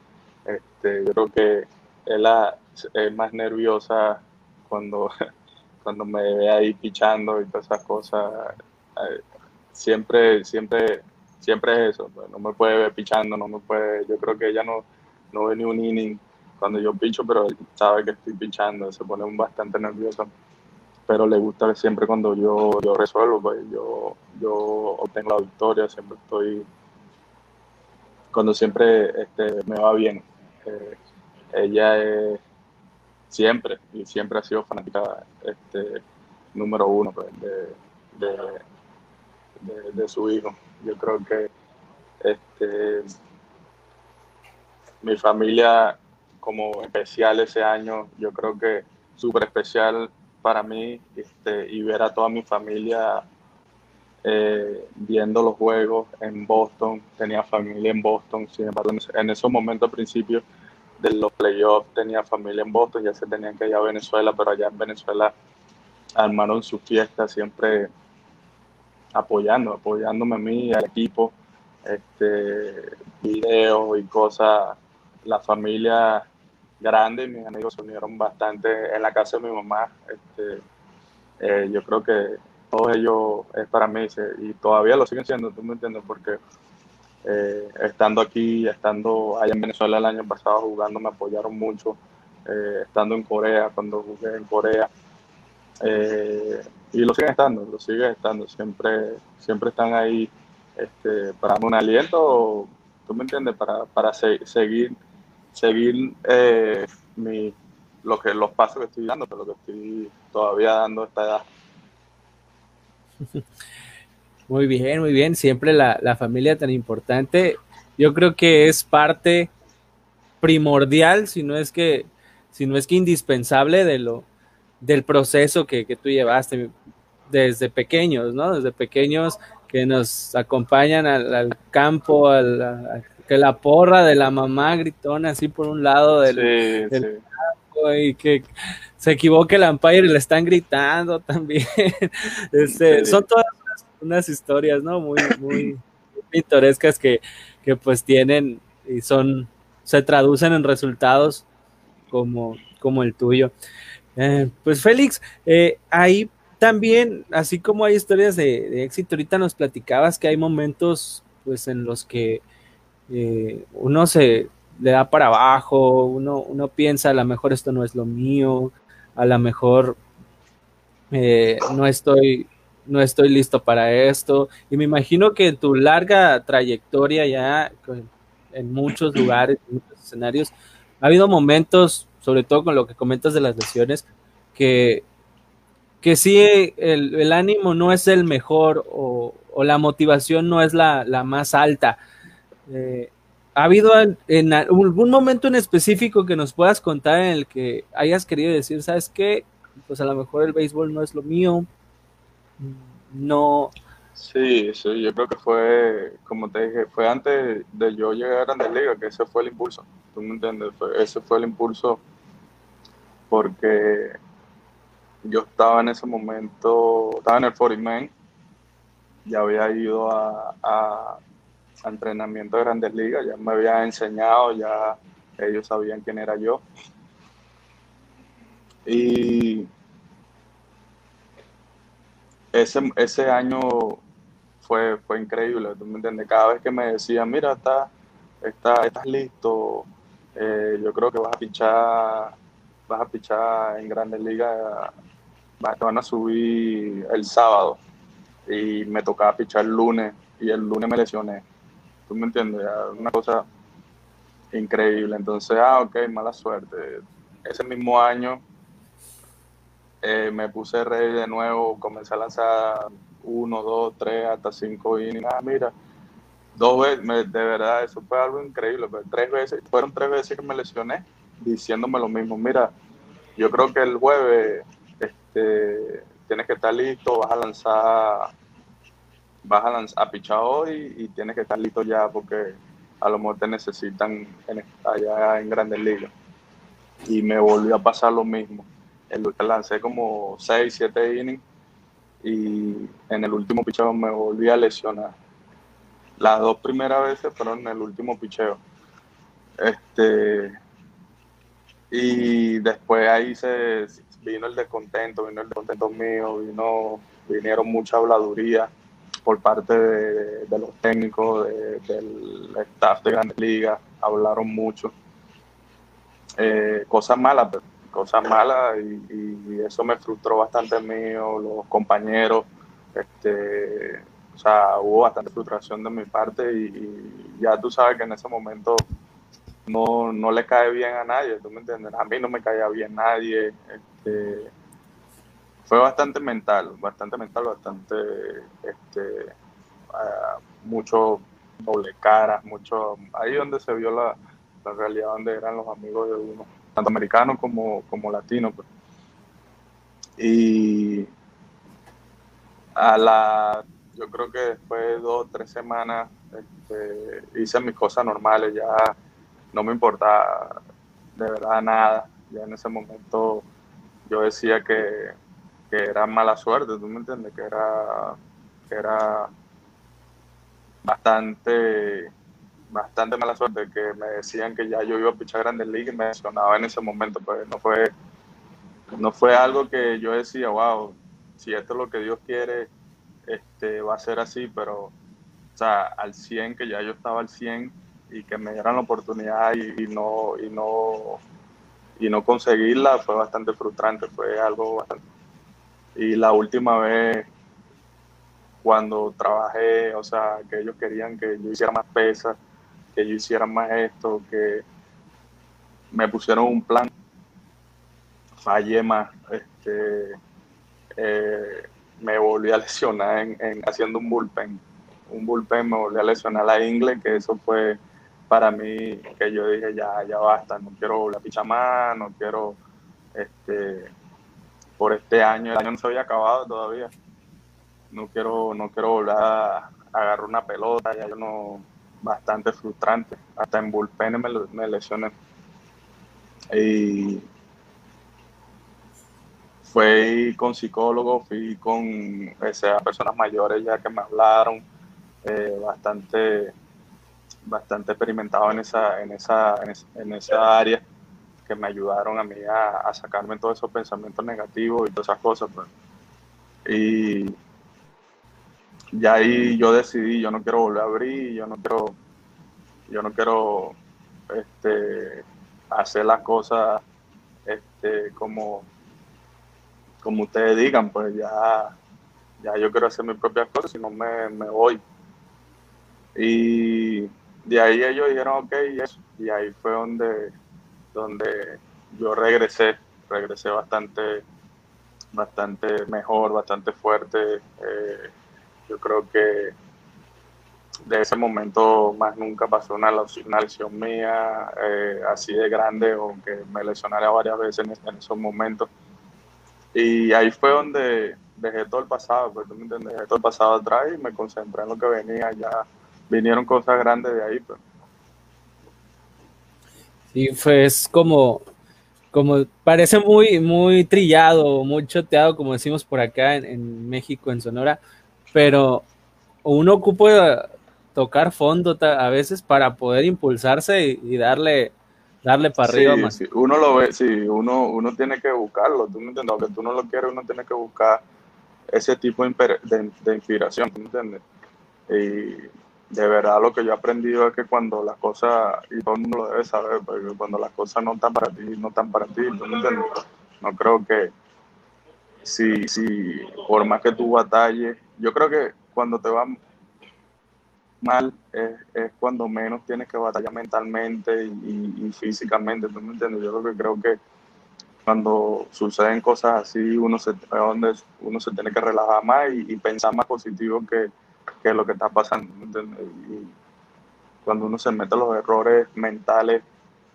este, yo creo que él es más nerviosa cuando, cuando me ve ahí pichando y todas esas cosas. Eh, siempre, siempre, siempre es eso, pues, no me puede ver pichando, no me puede, yo creo que ella no, no ve ni un inning cuando yo picho, pero sabe que estoy pichando, se pone bastante nerviosa pero le gusta siempre cuando yo, yo resuelvo, pues, yo, yo obtengo la victoria, siempre estoy, cuando siempre este, me va bien. Eh, ella es siempre, y siempre ha sido fanática este, número uno pues, de, de, su hijo. Yo creo que este, mi familia como especial ese año, yo creo que súper especial para mí este, y ver a toda mi familia eh, viendo los juegos en Boston. Tenía familia en Boston, sin embargo, en esos momentos al principio de los playoffs tenía familia en Boston, ya se tenían que ir a Venezuela, pero allá en Venezuela armaron su fiesta siempre apoyando, apoyándome a mí, al equipo, este, videos y cosas. La familia grande, mis amigos se unieron bastante en la casa de mi mamá. Este, eh, yo creo que todos ellos es para mí y todavía lo siguen siendo, tú me entiendes, porque eh, estando aquí, estando allá en Venezuela el año pasado jugando, me apoyaron mucho, eh, estando en Corea, cuando jugué en Corea. y lo siguen estando, lo siguen estando, siempre, siempre están ahí este, para un aliento, tú me entiendes, para, para seguir seguir eh, mi, lo que, los pasos que estoy dando, pero que estoy todavía dando esta edad. Muy bien, muy bien. Siempre la, la, familia tan importante. Yo creo que es parte primordial, si no es que, si no es que indispensable de lo, del proceso que, que tú llevaste desde pequeños, ¿no? Desde pequeños que nos acompañan al, al campo, al, que la porra de la mamá gritona así por un lado del, campo y que se equivoque el umpire y le están gritando también. Este, son todas unas, historias, ¿no? Muy, muy pintorescas que, que pues tienen y son, se traducen en resultados como, como el tuyo. Eh, pues Félix, eh, ahí también, así como hay historias de, de, éxito, ahorita nos platicabas que hay momentos pues en los que eh, uno se le da para abajo, uno, uno piensa a lo mejor esto no es lo mío, a lo mejor eh, no estoy no estoy listo para esto y me imagino que tu larga trayectoria ya en muchos lugares, en muchos escenarios, ha habido momentos, sobre todo con lo que comentas de las lesiones, que, que sí el, ánimo no es el mejor o, la motivación no es la, la más alta eh, ¿Ha habido algún momento en específico que nos puedas contar en el que hayas querido decir, sabes qué? Pues a lo mejor el béisbol no es lo mío, no, Sí, sí, yo creo que fue, como te dije, fue antes de yo llegar a Grandes Ligas, que ese fue el impulso. ¿Tú me entiendes? ese fue el impulso porque yo estaba en ese momento, estaba en el 40 Man, ya había ido a, entrenamiento de Grandes Ligas, ya me había enseñado, ya ellos sabían quién era yo. Y ese, ese año fue, fue increíble, ¿tú me entiendes? Cada vez que me decían, mira, está, está, estás listo, eh, yo creo que vas a pichar, vas a pichar en Grandes Ligas, te van a subir el sábado y me tocaba pichar el lunes y el lunes me lesioné. ¿Tú me entiendes? Una cosa increíble. Entonces, ah, ok, mala suerte. Ese mismo año eh, me puse rey de nuevo, comencé a lanzar uno, dos, tres, hasta cinco innings. Ah, mira, dos veces, de verdad, eso fue algo increíble. Pero tres veces, fueron tres veces que me lesioné, diciéndome lo mismo. Mira, yo creo que el jueves este, tienes que estar listo, vas a lanzar, vas a lanzar a pichar hoy y tienes que estar listo ya porque a lo mejor te necesitan allá en Grandes Ligas. Y me volvió a pasar lo mismo. El, lancé como 6, 7 innings y en el último picheo me volví a lesionar. Las dos primeras veces fueron en el último picheo. Este, y después ahí se vino el descontento, vino el descontento mío, vino, vinieron mucha habladuría por parte de, los técnicos, del staff de Grandes Ligas, hablaron mucho. Eh, cosas malas, pero cosas malas y, eso me frustró bastante mío, los compañeros, este, o sea, hubo bastante frustración de mi parte y, ya tú sabes que en ese momento no, no, le cae bien a nadie, tú me entiendes, a mí no me caía bien nadie, este, fue bastante mental, bastante mental, bastante, este, uh, mucho doble caras, mucho, ahí donde se vio la, la realidad, donde eran los amigos de uno tanto americano como, como latino. Pues. Y a la, yo creo que después de dos, tres semanas, este, hice mis cosas normales, ya no me importaba de verdad nada. Ya en ese momento yo decía que, que era mala suerte, ¿tú me entiendes? Que era, que era bastante bastante mala suerte que me decían que ya yo iba a pichar Grandes Ligas y me sonaba en ese momento, pues no fue, no fue algo que yo decía, wow, si esto es lo que Dios quiere, este, va a ser así, pero, o sea, al 100, que ya yo estaba al 100 y que me dieran la oportunidad y, no, y, no, y no conseguirla fue bastante frustrante, fue algo bastante... Y la última vez cuando trabajé, o sea, que ellos querían que yo hiciera más pesas, que yo hiciera más esto, que me pusieron un plan, fallé más, este, eh, me volví a lesionar en, haciendo un bullpen, un bullpen me volví a lesionar la ingle, que eso fue para mí que yo dije ya, ya basta, no quiero la picha más, no quiero, este, por este año, el año no se había acabado todavía, no quiero, no quiero volver a agarrar una pelota, ya yo no, bastante frustrante. Hasta en bullpen me, lesioné. Y fui con psicólogos, fui con esas personas mayores ya que me hablaron, eh, bastante, bastante experimentado en esa, en esa, en, esa área, que me ayudaron a mí a, sacarme todos esos pensamientos negativos y todas esas cosas. Pues. Y ya ahí yo decidí, yo no quiero volver a abrir, yo no quiero, yo no quiero este, hacer las cosas este, como, como ustedes digan, pues ya, ya yo quiero hacer mis propias cosas, y no me, me voy. Y de ahí ellos dijeron, ok, y, y ahí fue donde, donde yo regresé, regresé bastante, bastante mejor, bastante fuerte. Eh, yo creo que de ese momento más nunca pasó una, lesión mía eh, así de grande o que me lesionara varias veces en, esos momentos. Y ahí fue donde, dejé todo el pasado, pues tú me entiendes, dejé todo el pasado atrás y me concentré en lo que venía, ya vinieron cosas grandes de ahí, pues. Sí, fue es como, como parece muy, muy trillado, muy choteado, como decimos por acá en, México, en Sonora, pero uno ocupa tocar fondo a veces para poder impulsarse y, darle darle para arriba más. Sí, uno lo ve, sí, uno, uno tiene que buscarlo, tú me entiendes, aunque tú no lo quieres, uno tiene que buscar ese tipo de, de, inspiración, ¿tú me entiendes? Y de verdad lo que yo he aprendido es que cuando las cosas, y todo el mundo lo debe saber, porque cuando las cosas no están para ti, no están para ti, ¿tú me entiendes? No creo que si, si por más que tú batalles, yo creo que cuando te va mal es, es cuando menos tienes que batallar mentalmente y, físicamente, ¿tú me entiendes? Yo lo que creo que cuando suceden cosas así, uno se, uno se tiene que relajar más y pensar más positivo que qué es lo que está pasando. Y cuando uno se mete los errores mentales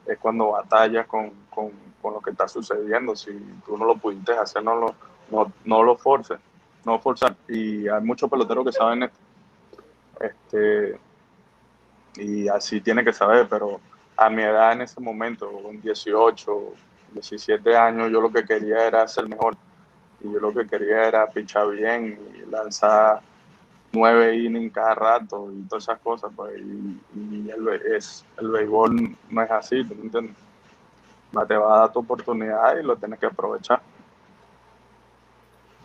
es cuando batallas con, con, con, lo que está sucediendo. Si tú no lo pudiste hacer, no lo, no, no lo forces, no forzar. Y hay muchos peloteros que saben esto. Este, y así tiene que saber, pero a mi edad en ese momento, con 18, 17 años, yo lo que quería era ser mejor. Y yo lo que quería era pichar bien y lanzar nueve innings cada rato y todas esas cosas, pues, y, el, es, el béisbol no es así, ¿tú me entiendes? Te va a dar tu oportunidad y lo tienes que aprovechar.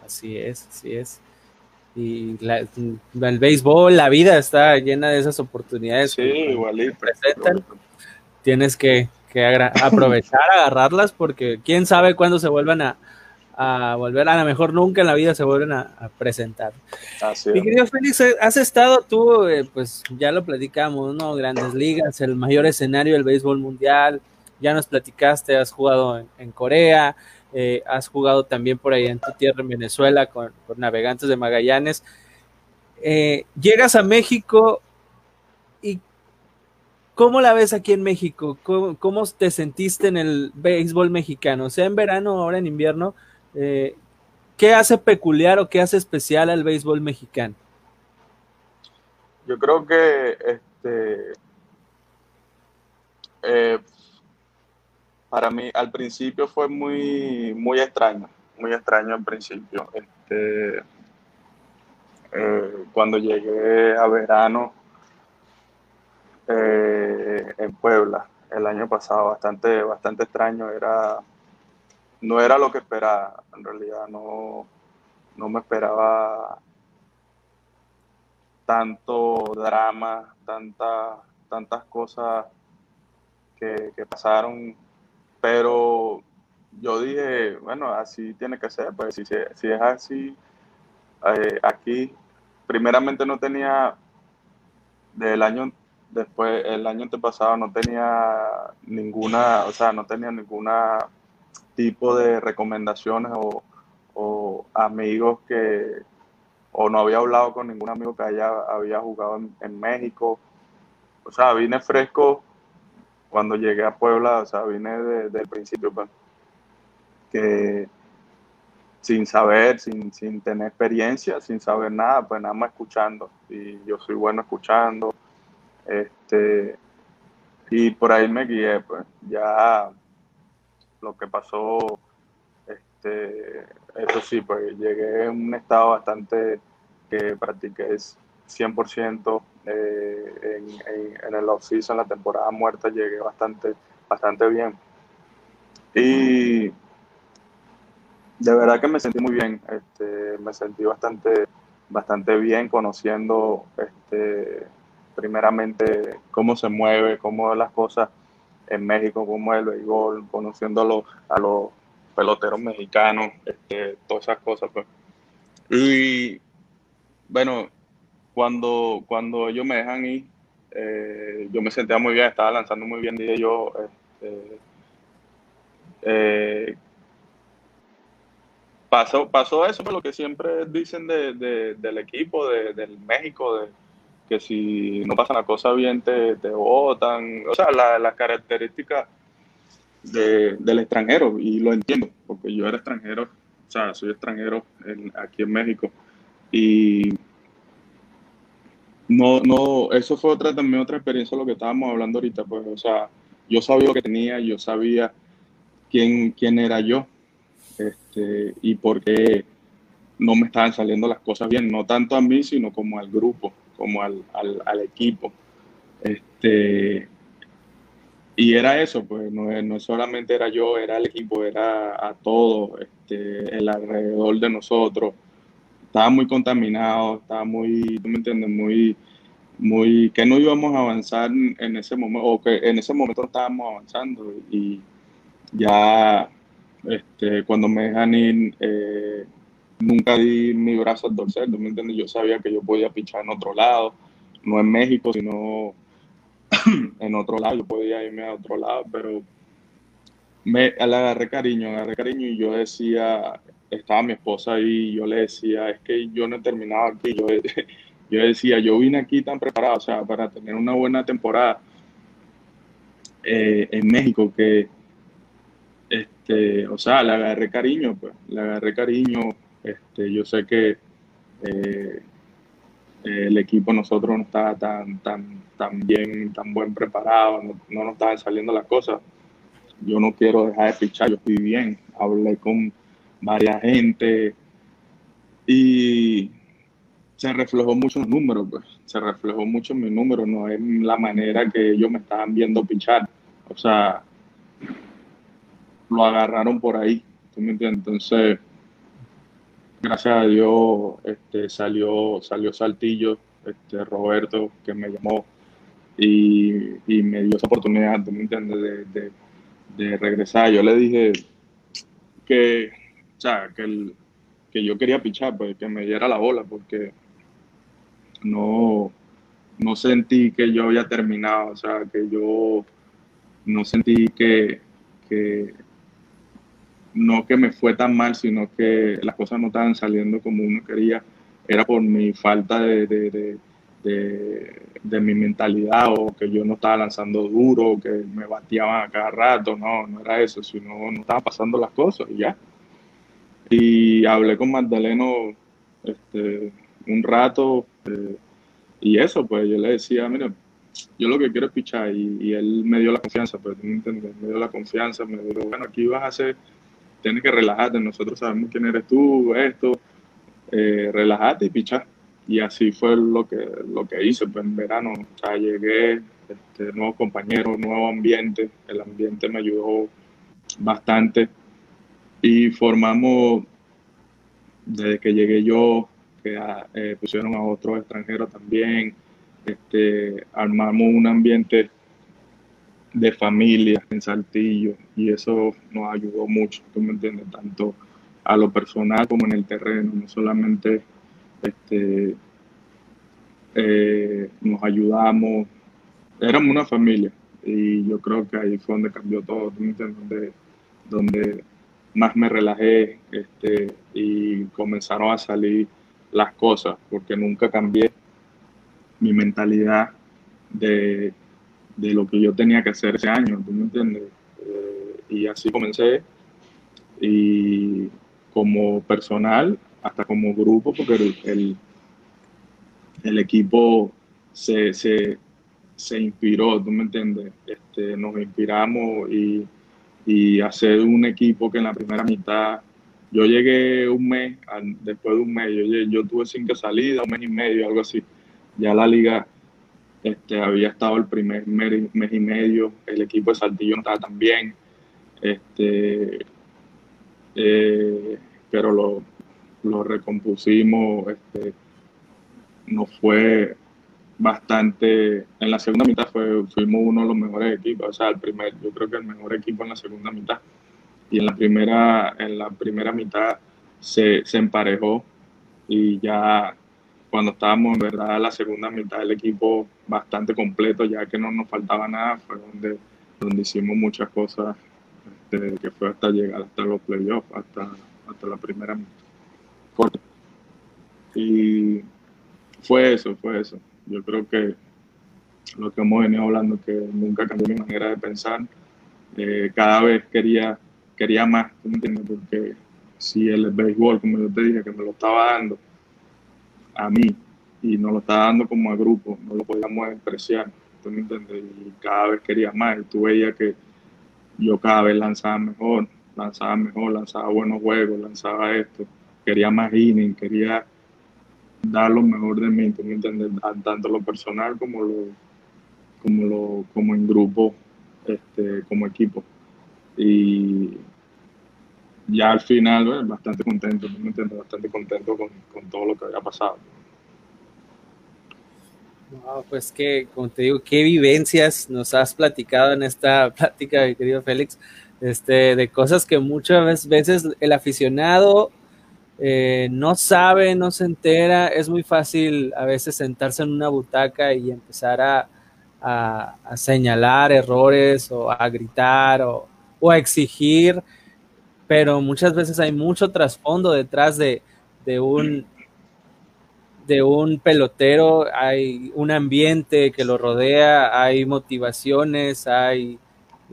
Así es, así es. Y el béisbol, la vida está llena de esas oportunidades. Sí, igualito. Presentan. Tienes que, que aprovechar, agarrarlas, porque quién sabe cuándo se vuelvan a, a volver, a lo mejor nunca en la vida se vuelven a, presentar. Mi querido Félix, eh, has estado tú, eh, pues ya lo platicamos, ¿no? Grandes ligas, el mayor escenario del béisbol mundial, ya nos platicaste, has jugado en, Corea, eh, has jugado también por ahí en tu tierra, en Venezuela, con, Navegantes de Magallanes. llegas a México y ¿Cómo la ves aquí en México? ¿Cómo, ¿Cómo, te sentiste en el béisbol mexicano? Sea en verano o ahora en invierno, eh, ¿qué hace peculiar o qué hace especial al béisbol mexicano? Yo creo que este, eh, para mí al principio fue muy, muy extraño, muy extraño al principio. Este, eh, cuando llegué a verano en Puebla el año pasado, bastante, bastante extraño, era no era lo que esperaba, en realidad no, no me esperaba tanto drama, tanta, tantas cosas que, pasaron, pero yo dije, bueno, así tiene que ser, pues si, si es así, eh, aquí primeramente no tenía, del año después, el año antepasado no tenía ninguna, o sea, no tenía ninguna tipo de recomendaciones o, amigos que, o no había hablado con ningún amigo que haya, había jugado en, México. O sea, vine fresco cuando llegué a Puebla, o sea, vine desde el principio, pues, que sin saber, sin, sin tener experiencia, sin saber nada, pues nada más escuchando. Y yo soy bueno escuchando. Este, y por ahí me guié, pues ya lo que pasó, este, eso sí, pues llegué en un estado bastante que practiqué 100% eh, en, en, el off-season, la temporada muerta, llegué bastante, bastante bien. Y de verdad que me sentí muy bien, este, me sentí bastante, bastante bien conociendo este, primeramente cómo se mueve, cómo las cosas en México, como el béisbol, conociendo a los, a los peloteros mexicanos, este, todas esas cosas. Pues. Y bueno, cuando, cuando ellos me dejan ir, eh, yo me sentía muy bien, estaba lanzando muy bien, dije yo. Este, eh, pasó, pasó eso, lo que siempre dicen de, del equipo, de, del México, de que si no pasan la cosa bien te, te votan, o sea, las la características de, del extranjero, y lo entiendo, porque yo era extranjero o sea, soy extranjero aquí en México. Y no, no, eso fue otra también otra experiencia lo que estábamos hablando ahorita, pues, o sea, yo sabía lo que tenía, yo sabía quién, quién era yo, este, y por qué no me estaban saliendo las cosas bien, no tanto a mí, sino como al grupo, como al, al, al equipo. Este, y era eso, pues no, no, solamente era yo, era el equipo, era a todo, este, el alrededor de nosotros. Estaba muy contaminado, estaba muy, ¿tú me entiendes? Muy, muy, que no íbamos a avanzar en ese momento, o que en ese momento estábamos avanzando. Y ya, este, cuando me dejan ir, eh, nunca di mi brazo al torcer, ¿tú me entiendes? Yo sabía que yo podía pichar en otro lado, no en México, sino en otro lado, yo podía irme a otro lado, pero me le agarré cariño, agarré cariño y yo decía, estaba mi esposa ahí y yo le decía, es que yo no he terminado aquí, yo, decía, yo vine aquí tan preparado, o sea, para tener una buena temporada eh, en México, que, este, o sea, le agarré cariño, pues, le agarré cariño, este, yo sé que eh, el equipo nosotros no estaba tan, tan, tan bien, tan buen preparado, no, no nos estaban saliendo las cosas. Yo no quiero dejar de fichar, yo estoy bien. Hablé con varias gente y se reflejó mucho en los números, pues. Se reflejó mucho en mi número, no es la manera que ellos me estaban viendo pichar. O sea, lo agarraron por ahí, ¿tú me entiendes? Entonces, gracias a Dios este, salió, salió Saltillo, este, Roberto, que me llamó y, me dio esa oportunidad, ¿tú me entiendes? De, de, regresar. Yo le dije que, o sea, que, el, que yo quería pichar, pues que me diera la bola, porque no, no sentí que yo había terminado, o sea, que yo no sentí que, que no que me fue tan mal, sino que las cosas no estaban saliendo como uno quería, era por mi falta de, de, mi mentalidad o que yo no estaba lanzando duro, que me bateaban a cada rato, no, no era eso, sino no estaba pasando las cosas y ya. Y hablé con Magdaleno este, un rato eh, y eso, pues yo le decía, mira, yo lo que quiero es pichar y, él me dio la confianza, pues me dio la confianza, me dijo, bueno, aquí vas a hacer tienes que relajarte, nosotros sabemos quién eres tú, esto, eh, relajate y pichar. Y así fue lo que, lo que hice, pues en verano, o sea, llegué, este, nuevos compañeros, nuevo ambiente, el ambiente me ayudó bastante y formamos, desde que llegué yo, que eh, pusieron a otros extranjeros también, este, armamos un ambiente de familia en Saltillo y eso nos ayudó mucho, tú me entiendes, tanto a lo personal como en el terreno, no solamente este, eh, nos ayudamos, éramos una familia y yo creo que ahí fue donde cambió todo, ¿tú me entiendes? Donde, donde más me relajé este, y comenzaron a salir las cosas, porque nunca cambié mi mentalidad de de lo que yo tenía que hacer ese año, ¿tú me entiendes? Eh, y así comencé. Y como personal, hasta como grupo, porque el, el, equipo se, se, se, inspiró, ¿tú me entiendes? Este, nos inspiramos y, y hacer un equipo que en la primera mitad yo llegué un mes, después de un mes, yo, yo tuve cinco salidas, un mes y medio, algo así. Ya la liga este, había estado el primer mes, y medio, el equipo de Saltillo no estaba tan bien, este, eh, pero lo, lo recompusimos, este, nos fue bastante, en la segunda mitad fue, fuimos uno de los mejores equipos, o sea, el primer, yo creo que el mejor equipo en la segunda mitad, y en la primera, en la primera mitad se, se emparejó y ya cuando estábamos en verdad la segunda mitad del equipo bastante completo, ya que no nos faltaba nada, fue donde, donde hicimos muchas cosas, este, que fue hasta llegar hasta los playoffs, hasta, hasta la primera mitad. Y fue eso, fue eso. Yo creo que lo que hemos venido hablando, que nunca cambió mi manera de pensar, eh, cada vez quería, quería más, ¿tú me entiendes? Porque si el béisbol, como yo te dije, que me lo estaba dando a mí y no lo estaba dando como a grupo, no lo podíamos despreciar, ¿tú me entiendes? Y cada vez quería más, y tú veías que yo cada vez lanzaba mejor, lanzaba mejor, lanzaba buenos juegos, lanzaba esto, quería más inning, quería dar lo mejor de mí, ¿tú me entiendes? Tanto lo personal como lo, como lo, como en grupo, este, como equipo. Y ya al final, bastante contento. Bastante contento con, con todo lo que había pasado. Wow, pues que, como te digo, qué vivencias nos has platicado en esta plática, mi querido Félix, este, de cosas que muchas veces el aficionado eh, no sabe, no se entera, es muy fácil a veces sentarse en una butaca y empezar a, a, señalar errores o a gritar o, o, a exigir, pero muchas veces hay mucho trasfondo detrás de, de un de un pelotero, hay un ambiente que lo rodea, hay motivaciones, hay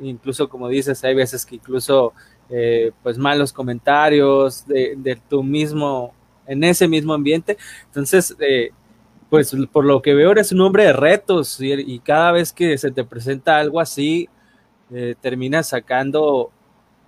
incluso como dices, hay veces que incluso eh, pues malos comentarios de, de, tu mismo, en ese mismo ambiente. Entonces, eh, pues por lo que veo eres un hombre de retos y, cada vez que se te presenta algo así, eh, terminas sacando,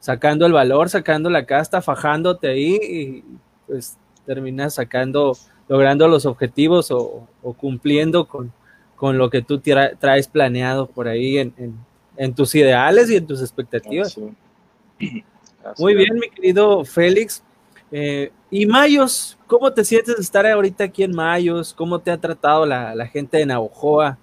sacando el valor, sacando la casta, fajándote ahí y pues terminas sacando logrando los objetivos o, o cumpliendo con, con, lo que tú tra traes planeado por ahí en, en, en, tus ideales y en tus expectativas. Así. Así Muy bien, mi querido Félix. Eh, y Mayos, ¿cómo te sientes de estar ahorita aquí en Mayos? ¿Cómo te ha tratado la, la gente de Navojoa?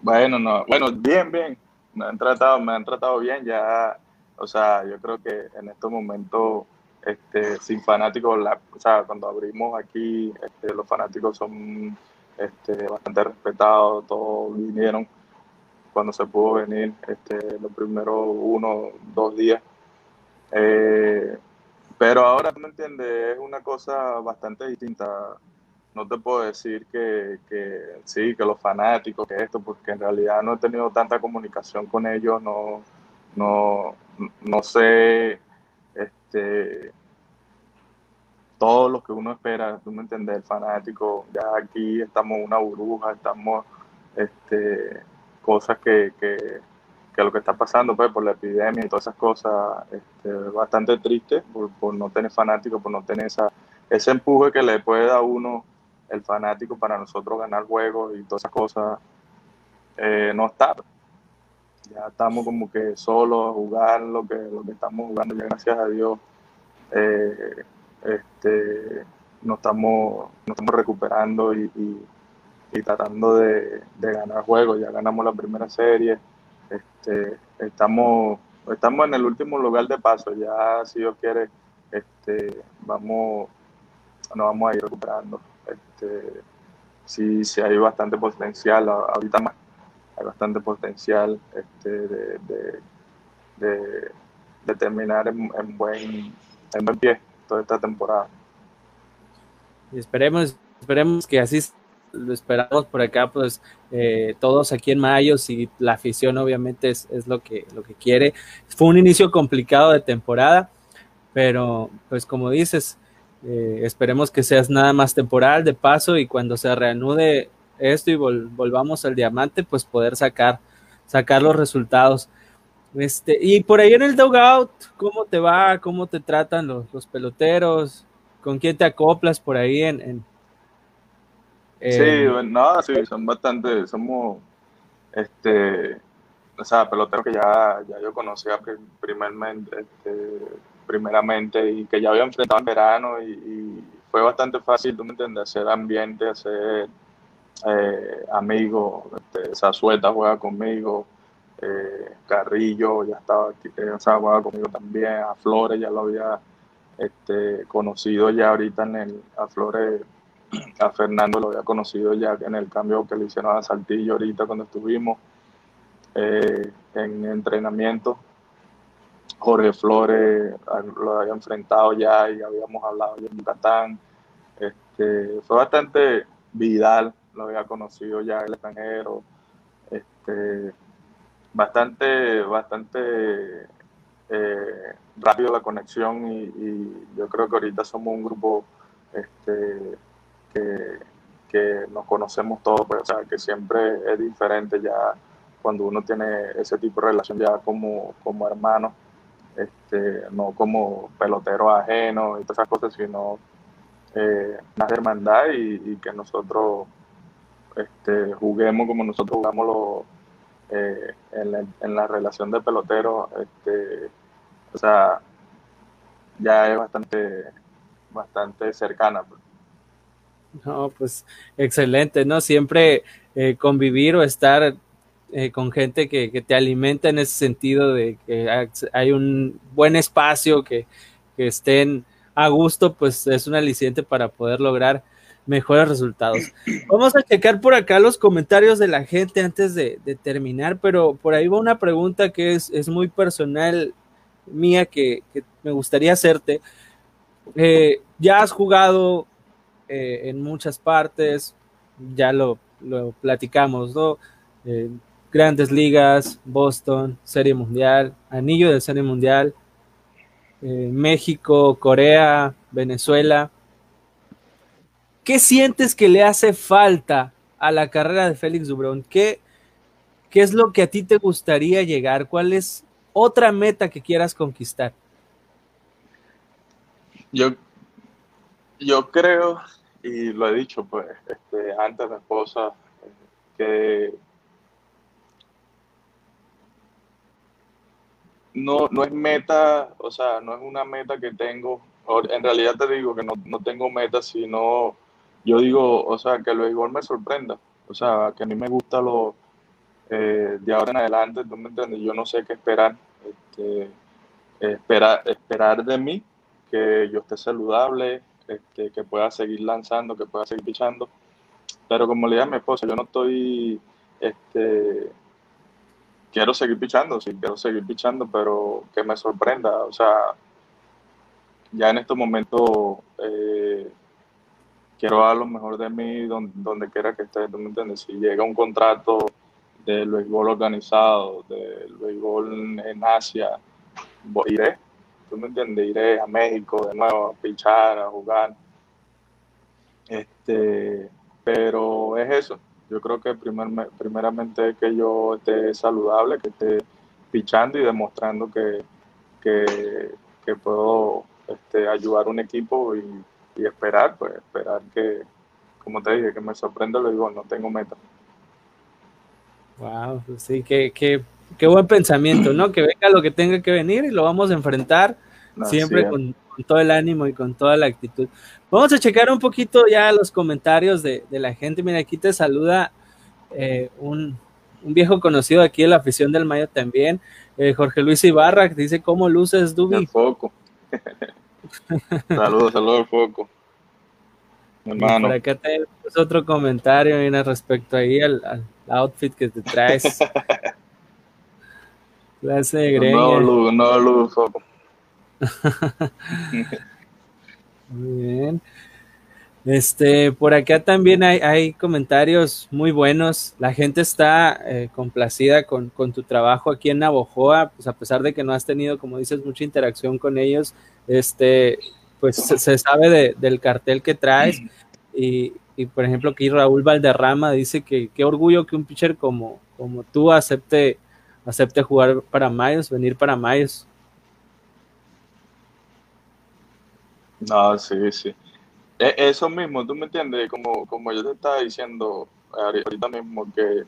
Bueno, no, bueno, bien, bien. Me han tratado, me han tratado bien ya. O sea, yo creo que en estos momentos este, sin fanáticos, o sea, cuando abrimos aquí, este, los fanáticos son este, bastante respetados, todos vinieron cuando se pudo venir, este, los primeros uno, dos días. Eh, pero ahora, ¿tú me entiendes? Es una cosa bastante distinta. No te puedo decir que, que, sí, que los fanáticos, que esto, porque en realidad no he tenido tanta comunicación con ellos, no, no, no sé este, todo lo que uno espera, tú me entiendes, el fanático, ya aquí estamos una burbuja, estamos, este, cosas que, que, que, lo que está pasando pues, por la epidemia y todas esas cosas, este, bastante triste por, por, no tener fanáticos, por no tener esa, ese empuje que le puede dar uno el fanático para nosotros ganar juegos y todas esas cosas, eh, no está. Ya estamos como que solos a jugar lo que, lo que estamos jugando, ya gracias a Dios eh, este, nos, estamos, nos estamos recuperando y, y, tratando de, de, ganar juegos, ya ganamos la primera serie, este, estamos, estamos en el último lugar de paso, ya si Dios quiere, este, vamos, nos vamos a ir recuperando. Este, sí, sí hay bastante potencial, ahorita más hay bastante potencial este, de, de, terminar en, en, buen, en buen pie toda esta temporada. Y esperemos, esperemos que así lo esperamos por acá, pues eh, todos aquí en mayo, y la afición obviamente es, es, lo, que, lo que quiere. Fue un inicio complicado de temporada, pero pues como dices, eh, esperemos que seas nada más temporal, de paso, y cuando se reanude esto y vol volvamos al diamante, pues poder sacar, sacar los resultados. Este, y por ahí en el dugout, ¿cómo te va? ¿Cómo te tratan los, los peloteros? ¿Con quién te acoplas por ahí en, en Sí, no, sí, son bastante, somos, este, o sea, peloteros que ya, ya yo conocía primeramente, este, primeramente y que ya había enfrentado en verano y, y fue bastante fácil, tú me entiendes, hacer ambiente, hacer eh, amigos, este, Zazueta juega conmigo, eh, Carrillo ya estaba aquí, eh, o sea, juega conmigo también, a Flores ya lo había este, conocido ya ahorita en el, a Flores, a Fernando lo había conocido ya en el cambio que le hicieron a Saltillo ahorita cuando estuvimos eh, en entrenamiento. Jorge Flores lo había enfrentado ya y habíamos hablado en Yucatán. Este, fue bastante Vidal, lo había conocido ya el extranjero. Este, bastante, bastante eh, rápido la conexión y, yo creo que ahorita somos un grupo este, que, nos conocemos todos, pues, o sea, que siempre es diferente ya cuando uno tiene ese tipo de relación ya como, como hermano, este, no como pelotero ajeno y todas esas cosas, sino eh, más hermandad y, que nosotros este, juguemos como nosotros jugamos eh, en, la, en, la, relación de pelotero, este, o sea, ya es bastante, bastante cercana. Pues. No, pues excelente, ¿no? Siempre eh, convivir o estar eh, con gente que, que, te alimenta en ese sentido de que hay un buen espacio, que, que estén a gusto, pues es un aliciente para poder lograr mejores resultados. Vamos a checar por acá los comentarios de la gente antes de, terminar, pero por ahí va una pregunta que es, es muy personal mía que, me gustaría hacerte. Eh, ya has jugado eh, en muchas partes, ya lo, lo platicamos, ¿no? Eh, grandes ligas, Boston, Serie Mundial, anillo de Serie Mundial, México, Corea, Venezuela. ¿Qué sientes que le hace falta a la carrera de Félix Dubrón? ¿Qué, ¿Qué es lo que a ti te gustaría llegar? ¿Cuál es otra meta que quieras conquistar? Yo, yo creo, y lo he dicho pues este, antes mi esposa, que no, no es meta, o sea, no es una meta que tengo. En realidad te digo que no, no tengo meta, sino yo digo, o sea, que el béisbol me sorprenda. O sea, que a mí me gusta lo, eh, de ahora en adelante, ¿tú me entiendes? Yo no sé qué esperar. Este, esperar, esperar de mí que yo esté saludable, este, que pueda seguir lanzando, que pueda seguir pichando. Pero como le dije a mi esposa, yo no estoy, este, quiero seguir pichando, sí, quiero seguir pichando, pero que me sorprenda. O sea, ya en estos momentos eh, quiero dar lo mejor de mí donde, quiera que esté, ¿tú me entiendes? Si llega un contrato del béisbol organizado, del béisbol en Asia, iré, tú me entiendes, iré a México de nuevo a pichar, a jugar. Este, pero es eso. Yo creo que primer, primeramente que yo esté saludable, que esté pichando y demostrando que, que, puedo este, ayudar a un equipo y, y, esperar, pues esperar que, como te dije, que me sorprenda lo digo, no tengo meta. Wow, pues sí, qué, qué, qué, buen pensamiento, ¿no? Que venga lo que tenga que venir y lo vamos a enfrentar siempre con, todo el ánimo y con toda la actitud. Vamos a checar un poquito ya los comentarios de, la gente. Mira, aquí te saluda eh, un, viejo conocido aquí de la afición del Mayo también, eh, Jorge Luis Ibarra, que dice, ¿cómo luces, Dubi? El foco. saludos, saludos, foco. Hermano. Por acá tenemos otro comentario viene respecto ahí al outfit que te traes. Clase de greña. No, no, no, Muy bien. Este, por acá también hay, hay comentarios muy buenos. La gente está eh, complacida con, con, tu trabajo aquí en Navojoa, pues a pesar de que no has tenido, como dices, mucha interacción con ellos, este, pues se, sabe de, del cartel que traes y, y por ejemplo aquí Raúl Valderrama dice que qué orgullo que un pitcher como, como tú acepte, acepte jugar para Mayos, venir para Mayos. No, sí, sí. E, eso mismo, tú me entiendes, como, como yo te estaba diciendo ahorita mismo que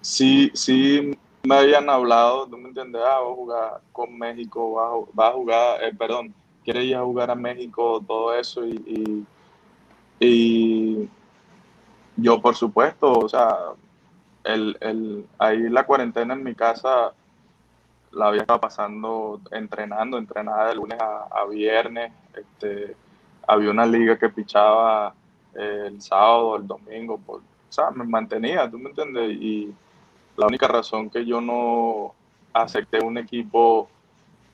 sí, sí me habían hablado, tú me entiendes, ah, a jugar con México, va a, jugar, eh, perdón, quiere ir a jugar a México, todo eso y y yo, por supuesto, o sea, el, el, ahí la cuarentena en mi casa la había estado pasando entrenando, entrenada de lunes a, viernes. Este, había una liga que pichaba eh, el sábado, el domingo, por, o sea, me mantenía, ¿tú me entiendes? Y la única razón que yo no acepté un equipo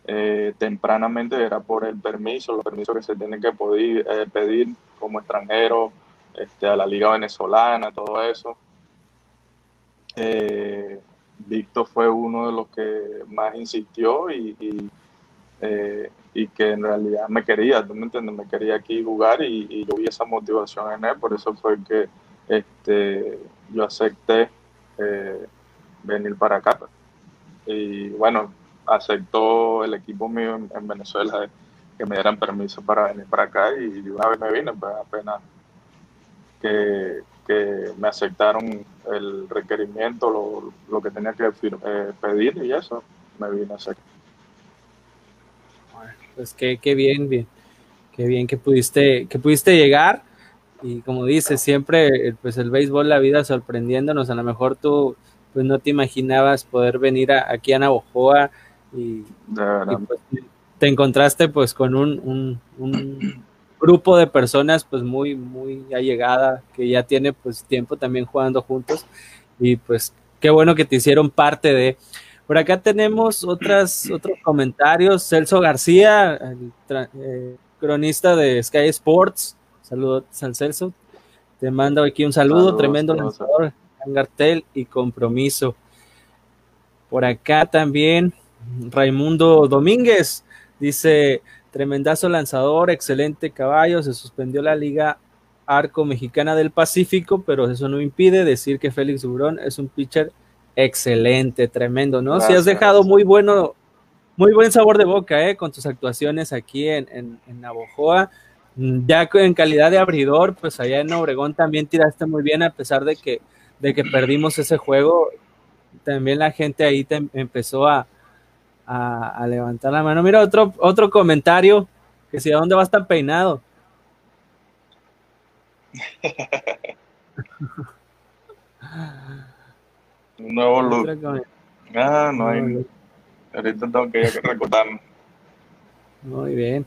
eh, tempranamente era por el permiso, los permisos que se tienen que eh, pedir como extranjero este, a la liga venezolana, todo eso. Eh, Víctor fue uno de los que más insistió y, y, eh, que en realidad me quería, ¿tú me entiendes? Me quería aquí jugar y, yo vi esa motivación en él, por eso fue que este, yo acepté eh, venir para acá. Y bueno, aceptó el equipo mío en, Venezuela que me dieran permiso para venir para acá y una vez me vine, pues apenas que, que me aceptaron el requerimiento, lo, lo que tenía que eh, pedir y eso, me vine a hacer. Pues qué, qué bien, bien, qué bien que pudiste, que pudiste llegar. Y como dices, siempre pues el béisbol, la vida sorprendiéndonos, a lo mejor tú pues no te imaginabas poder venir aquí a Navojoa y, pues, te encontraste pues con un, un, grupo de personas pues muy, muy allegada, que ya tiene pues tiempo también jugando juntos y pues qué bueno que te hicieron parte de... Por acá tenemos otras, otros comentarios. Celso García, el eh, cronista de Sky Sports. Saludos al Celso. Te mando aquí un saludo, tremendo lanzador, Angartel y compromiso. Por acá también Raimundo Domínguez dice, tremendazo lanzador, excelente caballo, se suspendió la liga Arco Mexicana del Pacífico, pero eso no impide decir que Félix Durón es un pitcher excelente, tremendo, ¿no? si has dejado muy bueno, muy buen sabor de boca, ¿eh? Con tus actuaciones aquí en, en, en Navojoa. Ya en calidad de abridor, pues allá en Obregón también tiraste muy bien, a pesar de que, de que perdimos ese juego. También la gente ahí te empezó a, a, levantar la mano. Mira, otro, otro comentario, que si a dónde va a estar peinado. Un nuevo look. Ah, no hay. Ahorita tengo que recordarme. Muy bien.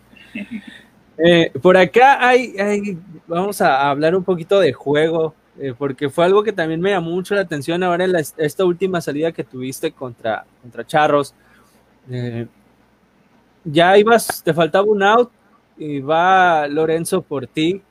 Eh, por acá hay, hay, vamos a hablar un poquito de juego, eh, porque fue algo que también me llamó mucho la atención ahora en esta última salida que tuviste contra, contra Charros. Eh, ya ibas, te faltaba un out y va Lorenzo por ti,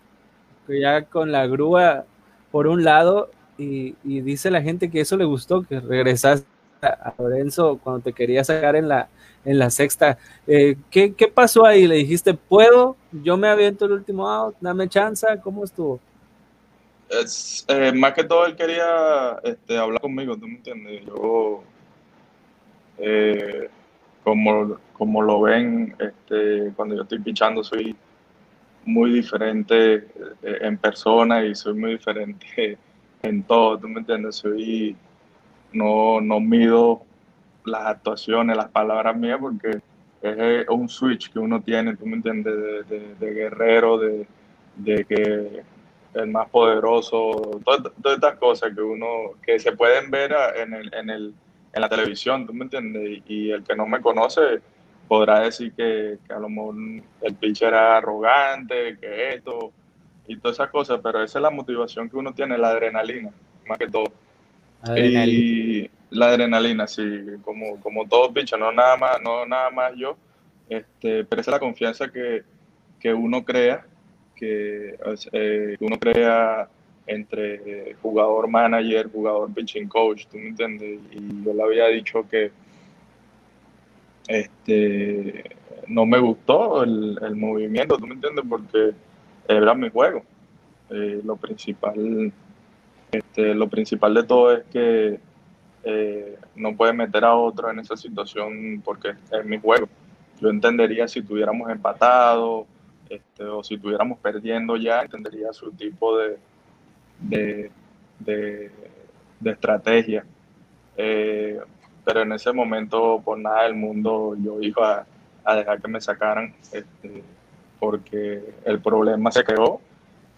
ya con la grúa por un lado y, dice la gente que eso le gustó, que regresaste a, Lorenzo cuando te quería sacar en la, en la sexta. Eh, ¿qué, pasó ahí? ¿Le dijiste, puedo? Yo me aviento el último out, dame chance, ¿cómo estuvo? Es, eh, más que todo él quería este, hablar conmigo, ¿tú me entiendes? Yo, como, como lo ven, este, cuando yo estoy pichando soy muy diferente eh, en persona y soy muy diferente en todo, ¿tú me entiendes? Soy, no, no mido las actuaciones, las palabras mías, porque es un switch que uno tiene, ¿tú me entiendes? De, guerrero, de, de, que el más poderoso, todas, todas, estas cosas que uno, que se pueden ver en el, en el en la televisión, ¿tú me entiendes? Y, el que no me conoce podrá decir que, a lo mejor el pitcher era arrogante, que esto y todas esas cosas, pero esa es la motivación que uno tiene, la adrenalina, más que todo. Y la adrenalina, sí, como, como todo pitcher, no nada más, no nada más yo, este, pero esa es la confianza que, uno crea, que eh, uno crea entre jugador manager, jugador pitching coach, ¿tú me entiendes? Y yo le había dicho que este no me gustó el, movimiento, ¿tú me entiendes? Porque era mi juego. Eh, lo principal este, lo principal de todo es que eh, no puede meter a otro en esa situación porque es mi juego. Yo entendería si tuviéramos empatado este, o si tuviéramos perdiendo ya, entendería su tipo de, de, de, estrategia. Eh, pero en ese momento, por nada del mundo, yo iba a, dejar que me sacaran, este, porque el problema se creó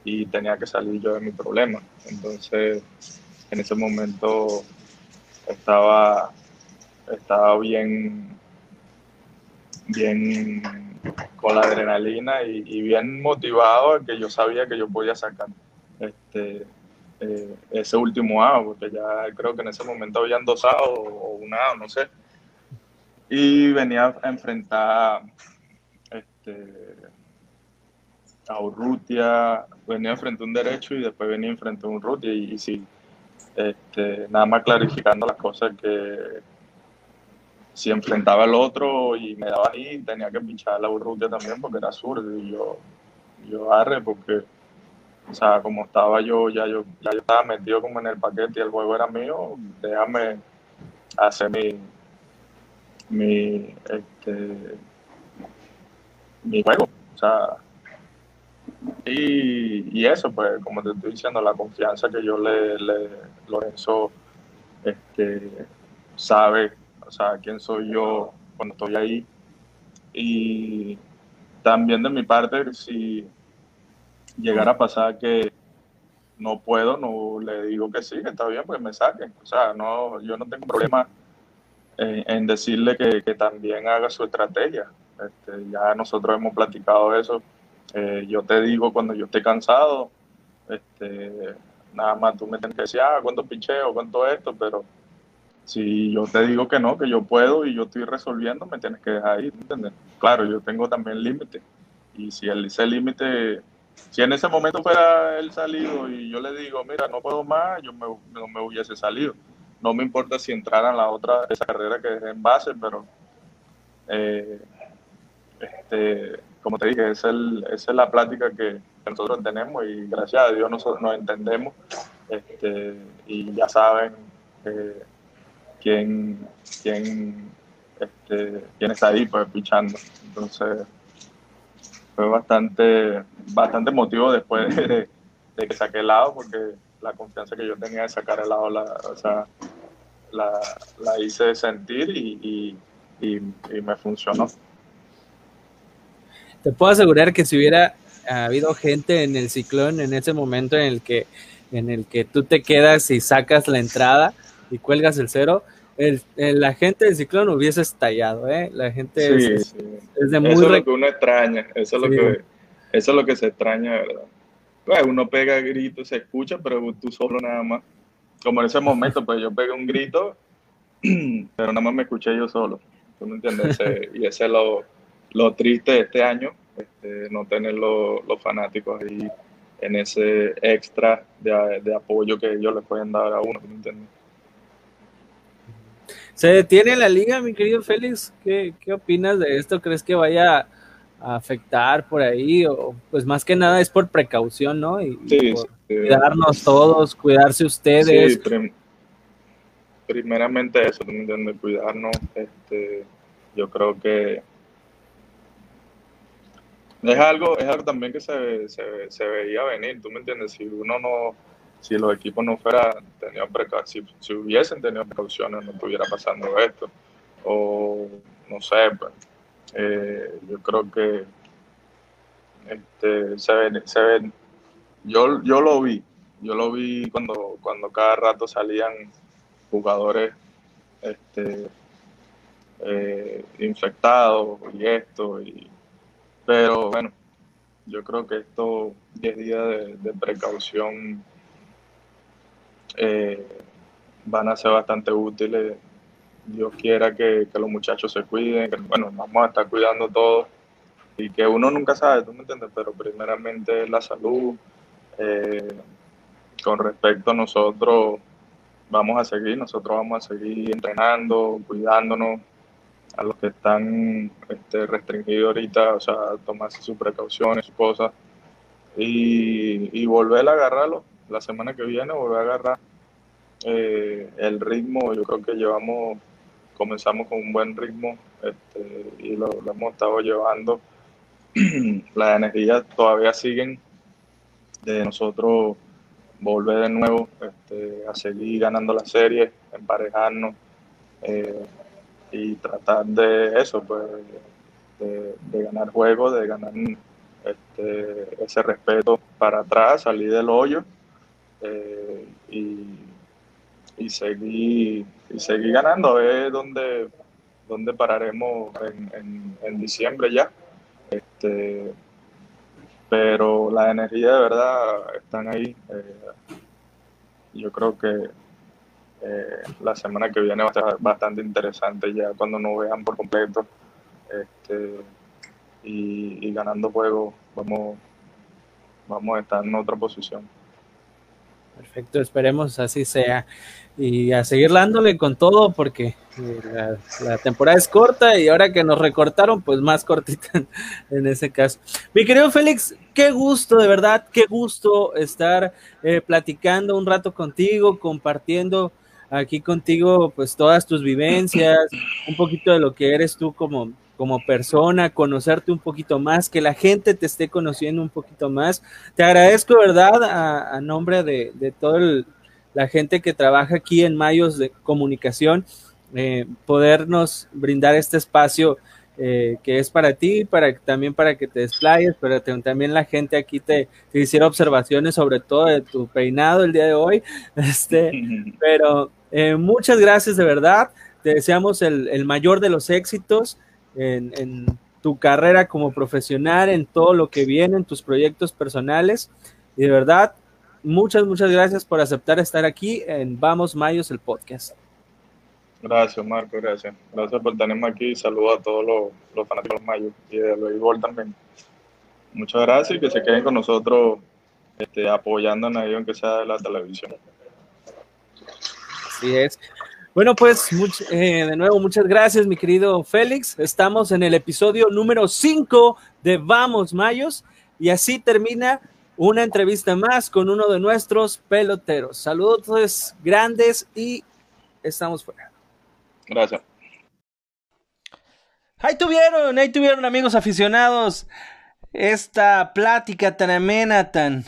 y tenía que salir yo de mi problema. Entonces, en ese momento estaba, estaba bien, bien con la adrenalina y, y bien motivado que yo sabía que yo podía sacar este, eh, ese último A, porque ya creo que en ese momento habían dos A o, un A, no sé. Y venía a enfrentar este, a Urrutia, venía a enfrentar un derecho y después venía a enfrentar un Urrutia. Y, y sí, este, nada más clarificando las cosas que si enfrentaba al otro y me daba ahí, tenía que pinchar la Urrutia también porque era zurdo y yo, yo arre porque, o sea, como estaba yo, ya yo, ya yo estaba metido como en el paquete y el juego era mío, déjame hacer mi, mi, este, mi juego, o sea, y, y, eso, pues, como te estoy diciendo, la confianza que yo le, le Lorenzo, este, sabe o sea, quién soy yo cuando estoy ahí. Y también de mi parte, si llegara a pasar que no puedo, no le digo que sí, que está bien, pues me saquen. O sea, no, yo no tengo problema en, decirle que, también haga su estrategia. Este, ya nosotros hemos platicado eso. Eh, yo te digo cuando yo esté cansado, este, nada más tú me tienes que decir, ah, cuánto picheo, cuánto esto, pero si yo te digo que no, que yo puedo y yo estoy resolviendo, me tienes que dejar ir, ¿entiendes? Claro, yo tengo también límite. Y si ese límite, si en ese momento fuera él salido y yo le digo, mira, no puedo más, yo me, no me hubiese salido. No me importa si entrara en la otra, esa carrera que es en base, pero eh, este, como te dije, es el, esa es la plática que nosotros tenemos y gracias a Dios nosotros nos entendemos este, y ya saben. Eh, quién, quién, este, quién está ahí pues pichando. Entonces fue bastante, bastante motivo después de, que saqué el lado porque la confianza que yo tenía de sacar el lado la, o sea, la, la hice sentir y, y, y, me funcionó. Te puedo asegurar que si hubiera habido gente en el ciclón en ese momento en el que en el que tú te quedas y sacas la entrada, y cuelgas el cero, el, la gente del ciclón hubiese estallado, ¿eh? La gente es, de muy... Eso es lo que uno extraña, eso es, lo que, eso es lo que se extraña, ¿verdad? Pues uno pega gritos, se escucha, pero tú solo nada más. Como en ese momento, pues yo pegué un grito, pero nada más me escuché yo solo. ¿Tú me entiendes? y ese es lo, lo, triste de este año, este, no tener los, los fanáticos ahí en ese extra de, de, apoyo que ellos le pueden dar a uno, ¿tú me entiendes? ¿Se detiene la liga, mi querido Félix? ¿Qué, ¿Qué, opinas de esto? ¿Crees que vaya a afectar por ahí? O pues más que nada es por precaución, ¿no? Y, sí, cuidarnos todos, cuidarse ustedes. Sí, primeramente eso, de cuidarnos. Este, yo creo que es algo, es algo también que se, se, se veía venir, ¿tú me entiendes? Si uno no si los equipos no fueran tenido si, si, hubiesen tenido precauciones no estuviera pasando esto. O no sé, pues, eh, yo creo que este, se ven, se ven, yo, yo lo vi, yo lo vi cuando, cuando cada rato salían jugadores este, eh, infectados y esto, y, pero bueno, yo creo que estos 10 días de, de precaución eh, van a ser bastante útiles. Dios quiera que, los muchachos se cuiden, bueno, vamos a estar cuidando todos y que uno nunca sabe, ¿tú me entiendes? Pero primeramente la salud. Eh, con respecto a nosotros, vamos a seguir, nosotros vamos a seguir entrenando, cuidándonos, a los que están este, restringidos ahorita, o sea, tomarse sus precauciones, sus cosas, y, y volver a agarrarlo la semana que viene volver a agarrar eh, el ritmo. Yo creo que llevamos, comenzamos con un buen ritmo este, y lo, hemos estado llevando. Las energías todavía siguen de nosotros volver de nuevo este, a seguir ganando la serie, emparejarnos eh, y tratar de eso, pues, de, ganar juegos, de ganar este, ese respeto para atrás, salir del hoyo eh, y, y, seguir, y seguir ganando, a ver dónde, dónde pararemos en, en, diciembre ya. Este, pero la energía de verdad están ahí. Eh, yo creo que eh, la semana que viene va a ser bastante interesante ya cuando nos vean por completo este, y, y ganando juegos vamos, vamos a estar en otra posición. Perfecto, esperemos así sea. Y a seguir dándole con todo porque eh, la, temporada es corta y ahora que nos recortaron, pues más cortita en, ese caso. Mi querido Félix, qué gusto, de verdad, qué gusto estar eh, platicando un rato contigo, compartiendo aquí contigo pues todas tus vivencias, un poquito de lo que eres tú como, como persona, conocerte un poquito más, que la gente te esté conociendo un poquito más. Te agradezco, ¿verdad? A, nombre de, de toda la gente que trabaja aquí en Mayos de Comunicación eh, podernos brindar este espacio eh, que es para ti, para también para que te desplayes, pero también la gente aquí te, hiciera observaciones sobre todo de tu peinado el día de hoy. Este, pero eh, muchas gracias de verdad. Te deseamos el, mayor de los éxitos en, en, tu carrera como profesional, en todo lo que viene, en tus proyectos personales. Y de verdad, muchas, muchas gracias por aceptar estar aquí en Vamos Mayos, el podcast. Gracias, Marco, gracias. Gracias por tenerme aquí. Saludos a todos los, los fanáticos de Mayo y de béisbol también. Muchas gracias y que se queden con nosotros este, apoyándonos ahí, aunque sea de la televisión. Así es. Bueno, pues eh, de nuevo, muchas gracias, mi querido Félix. Estamos en el episodio número 5 de Vamos Mayos y así termina una entrevista más con uno de nuestros peloteros. Saludos grandes y estamos fuera. Gracias. Ahí tuvieron, ahí tuvieron amigos aficionados esta plática tan amena, tan,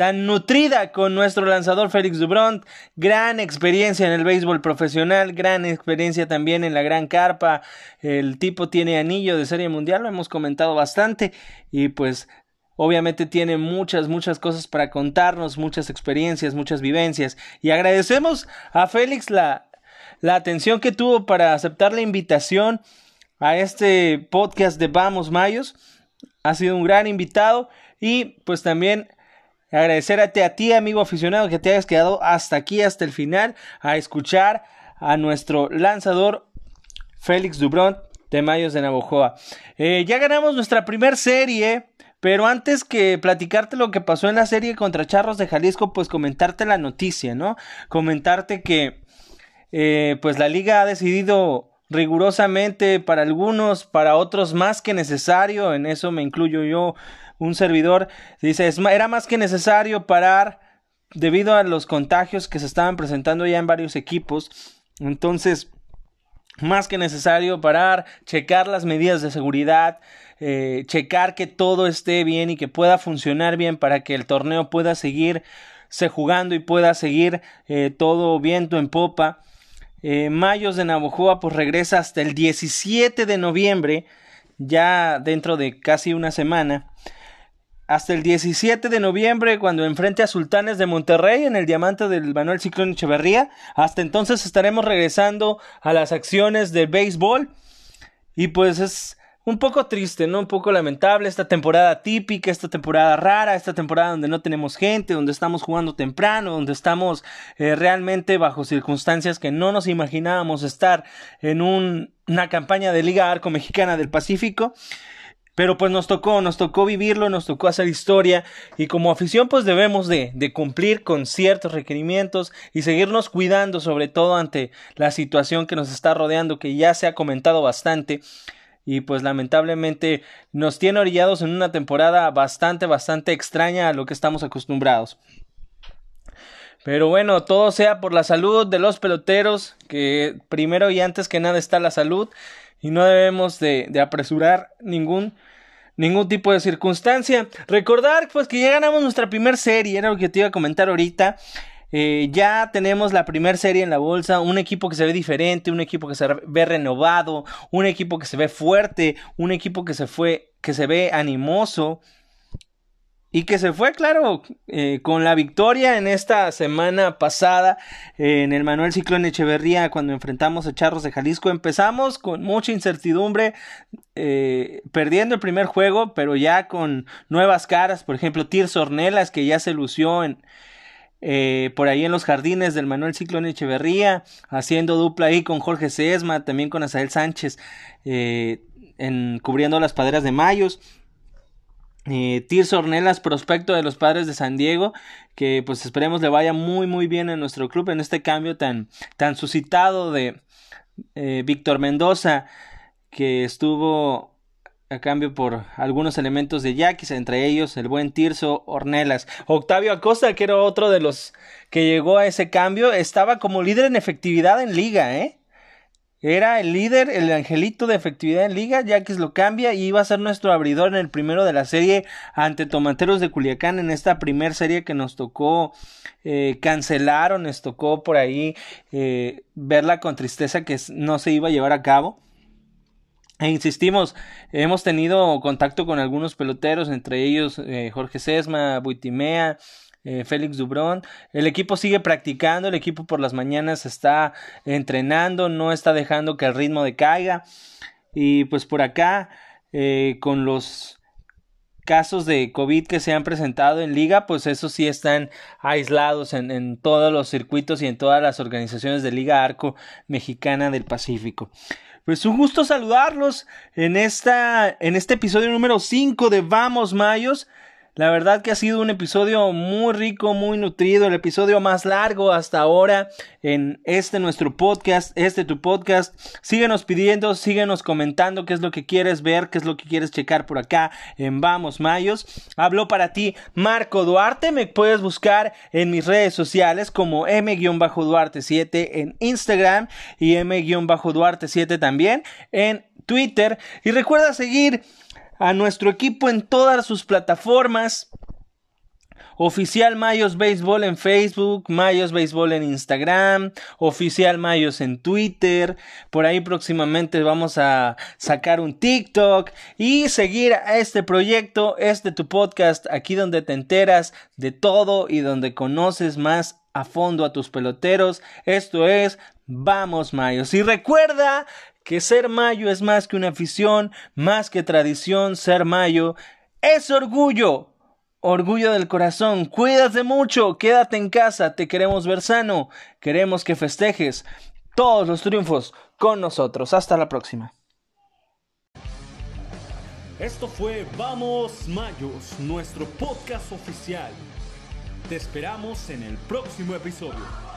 tan nutrida con nuestro lanzador Félix Dubront. Gran experiencia en el béisbol profesional, gran experiencia también en la gran carpa. El tipo tiene anillo de serie mundial, lo hemos comentado bastante. Y pues obviamente tiene muchas, muchas cosas para contarnos, muchas experiencias, muchas vivencias. Y agradecemos a Félix la, la atención que tuvo para aceptar la invitación a este podcast de Vamos Mayos. Ha sido un gran invitado y pues también agradecerte a ti, amigo aficionado, que te hayas quedado hasta aquí, hasta el final, a escuchar a nuestro lanzador Félix Dubront de Mayos de Navojoa. Eh, ya ganamos nuestra primera serie. Pero antes que platicarte lo que pasó en la serie contra Charros de Jalisco, pues comentarte la noticia, ¿no? Comentarte que eh, pues la liga ha decidido rigurosamente para algunos, para otros más que necesario, en eso me incluyo yo, un servidor, dice, era más que necesario parar debido a los contagios que se estaban presentando ya en varios equipos, entonces, más que necesario parar, checar las medidas de seguridad, eh, checar que todo esté bien y que pueda funcionar bien para que el torneo pueda seguir se jugando y pueda seguir eh, todo viento en popa. Eh, Mayos de Navojoa pues regresa hasta el 17 de noviembre, ya dentro de casi una semana. Hasta el 17 de noviembre, cuando enfrente a Sultanes de Monterrey en el diamante del Manuel Ciclón Echeverría. Hasta entonces estaremos regresando a las acciones del béisbol. Y pues es un poco triste, ¿no? Un poco lamentable esta temporada típica, esta temporada rara, esta temporada donde no tenemos gente, donde estamos jugando temprano, donde estamos eh, realmente bajo circunstancias que no nos imaginábamos estar en una campaña de Liga Arco Mexicana del Pacífico. Pero pues nos tocó, nos tocó vivirlo, nos tocó hacer historia y como afición pues debemos de, cumplir con ciertos requerimientos y seguirnos cuidando sobre todo ante la situación que nos está rodeando que ya se ha comentado bastante y pues lamentablemente nos tiene orillados en una temporada bastante, bastante extraña a lo que estamos acostumbrados. Pero bueno, todo sea por la salud de los peloteros, que primero y antes que nada está la salud y no debemos de, de apresurar ningún ningún tipo de circunstancia. Recordar pues que ya ganamos nuestra primera serie, era lo que te iba a comentar ahorita. Eh, ya tenemos la primera serie en la bolsa, un equipo que se ve diferente, un equipo que se ve renovado, un equipo que se ve fuerte, un equipo que se fue, que se ve animoso y que se fue, claro, eh, con la victoria en esta semana pasada eh, en el Manuel Ciclón Echeverría cuando enfrentamos a Charros de Jalisco. Empezamos con mucha incertidumbre, perdiendo el primer juego, pero ya con nuevas caras, por ejemplo, Tirso Ornelas que ya se lució en, eh, por ahí en los jardines del Manuel Ciclón Echeverría, haciendo dupla ahí con Jorge Sesma, también con Asael Sánchez, eh, en, cubriendo las paderas de Mayos. Eh, Tirso Ornelas, prospecto de los padres de San Diego, que pues esperemos le vaya muy muy bien en nuestro club en este cambio tan, tan suscitado de eh, Víctor Mendoza, que estuvo a cambio por algunos elementos de Yaquis, entre ellos el buen Tirso Ornelas. Octavio Acosta, que era otro de los que llegó a ese cambio, estaba como líder en efectividad en liga, ¿eh? Era el líder, el angelito de efectividad en liga, Yaquis lo cambia y iba a ser nuestro abridor en el primero de la serie ante Tomateros de Culiacán en esta primera serie que nos tocó eh, cancelar o nos tocó por ahí eh, verla con tristeza que no se iba a llevar a cabo. E insistimos, hemos tenido contacto con algunos peloteros, entre ellos eh, Jorge Sesma, Buitimea, eh, Félix Dubrón. El equipo sigue practicando, el equipo por las mañanas está entrenando, no está dejando que el ritmo decaiga. Y pues por acá, eh, con los casos de COVID que se han presentado en liga, pues esos sí están aislados en, todos los circuitos y en todas las organizaciones de Liga Arco Mexicana del Pacífico. Pues un gusto saludarlos en, esta, en este episodio número 5 de Vamos Mayos. La verdad que ha sido un episodio muy rico, muy nutrido, el episodio más largo hasta ahora en este nuestro podcast, este tu podcast. Síguenos pidiendo, síguenos comentando qué es lo que quieres ver, qué es lo que quieres checar por acá en Vamos Mayos. Hablo para ti Marco Duarte, me puedes buscar en mis redes sociales como M-Duarte7 en Instagram y M-Duarte7 también en Twitter. Y recuerda seguir a nuestro equipo en todas sus plataformas. Oficial Mayos Béisbol en Facebook, Mayos Béisbol en Instagram, Oficial Mayos en Twitter. Por ahí próximamente vamos a sacar un TikTok y seguir a este proyecto, este tu podcast, aquí donde te enteras de todo y donde conoces más a fondo a tus peloteros. Esto es Vamos Mayos. Y recuerda que ser mayo es más que una afición, más que tradición, ser mayo es orgullo, orgullo del corazón. Cuídate mucho, quédate en casa, te queremos ver sano, queremos que festejes todos los triunfos con nosotros. Hasta la próxima. Esto fue Vamos Mayos, nuestro podcast oficial. Te esperamos en el próximo episodio.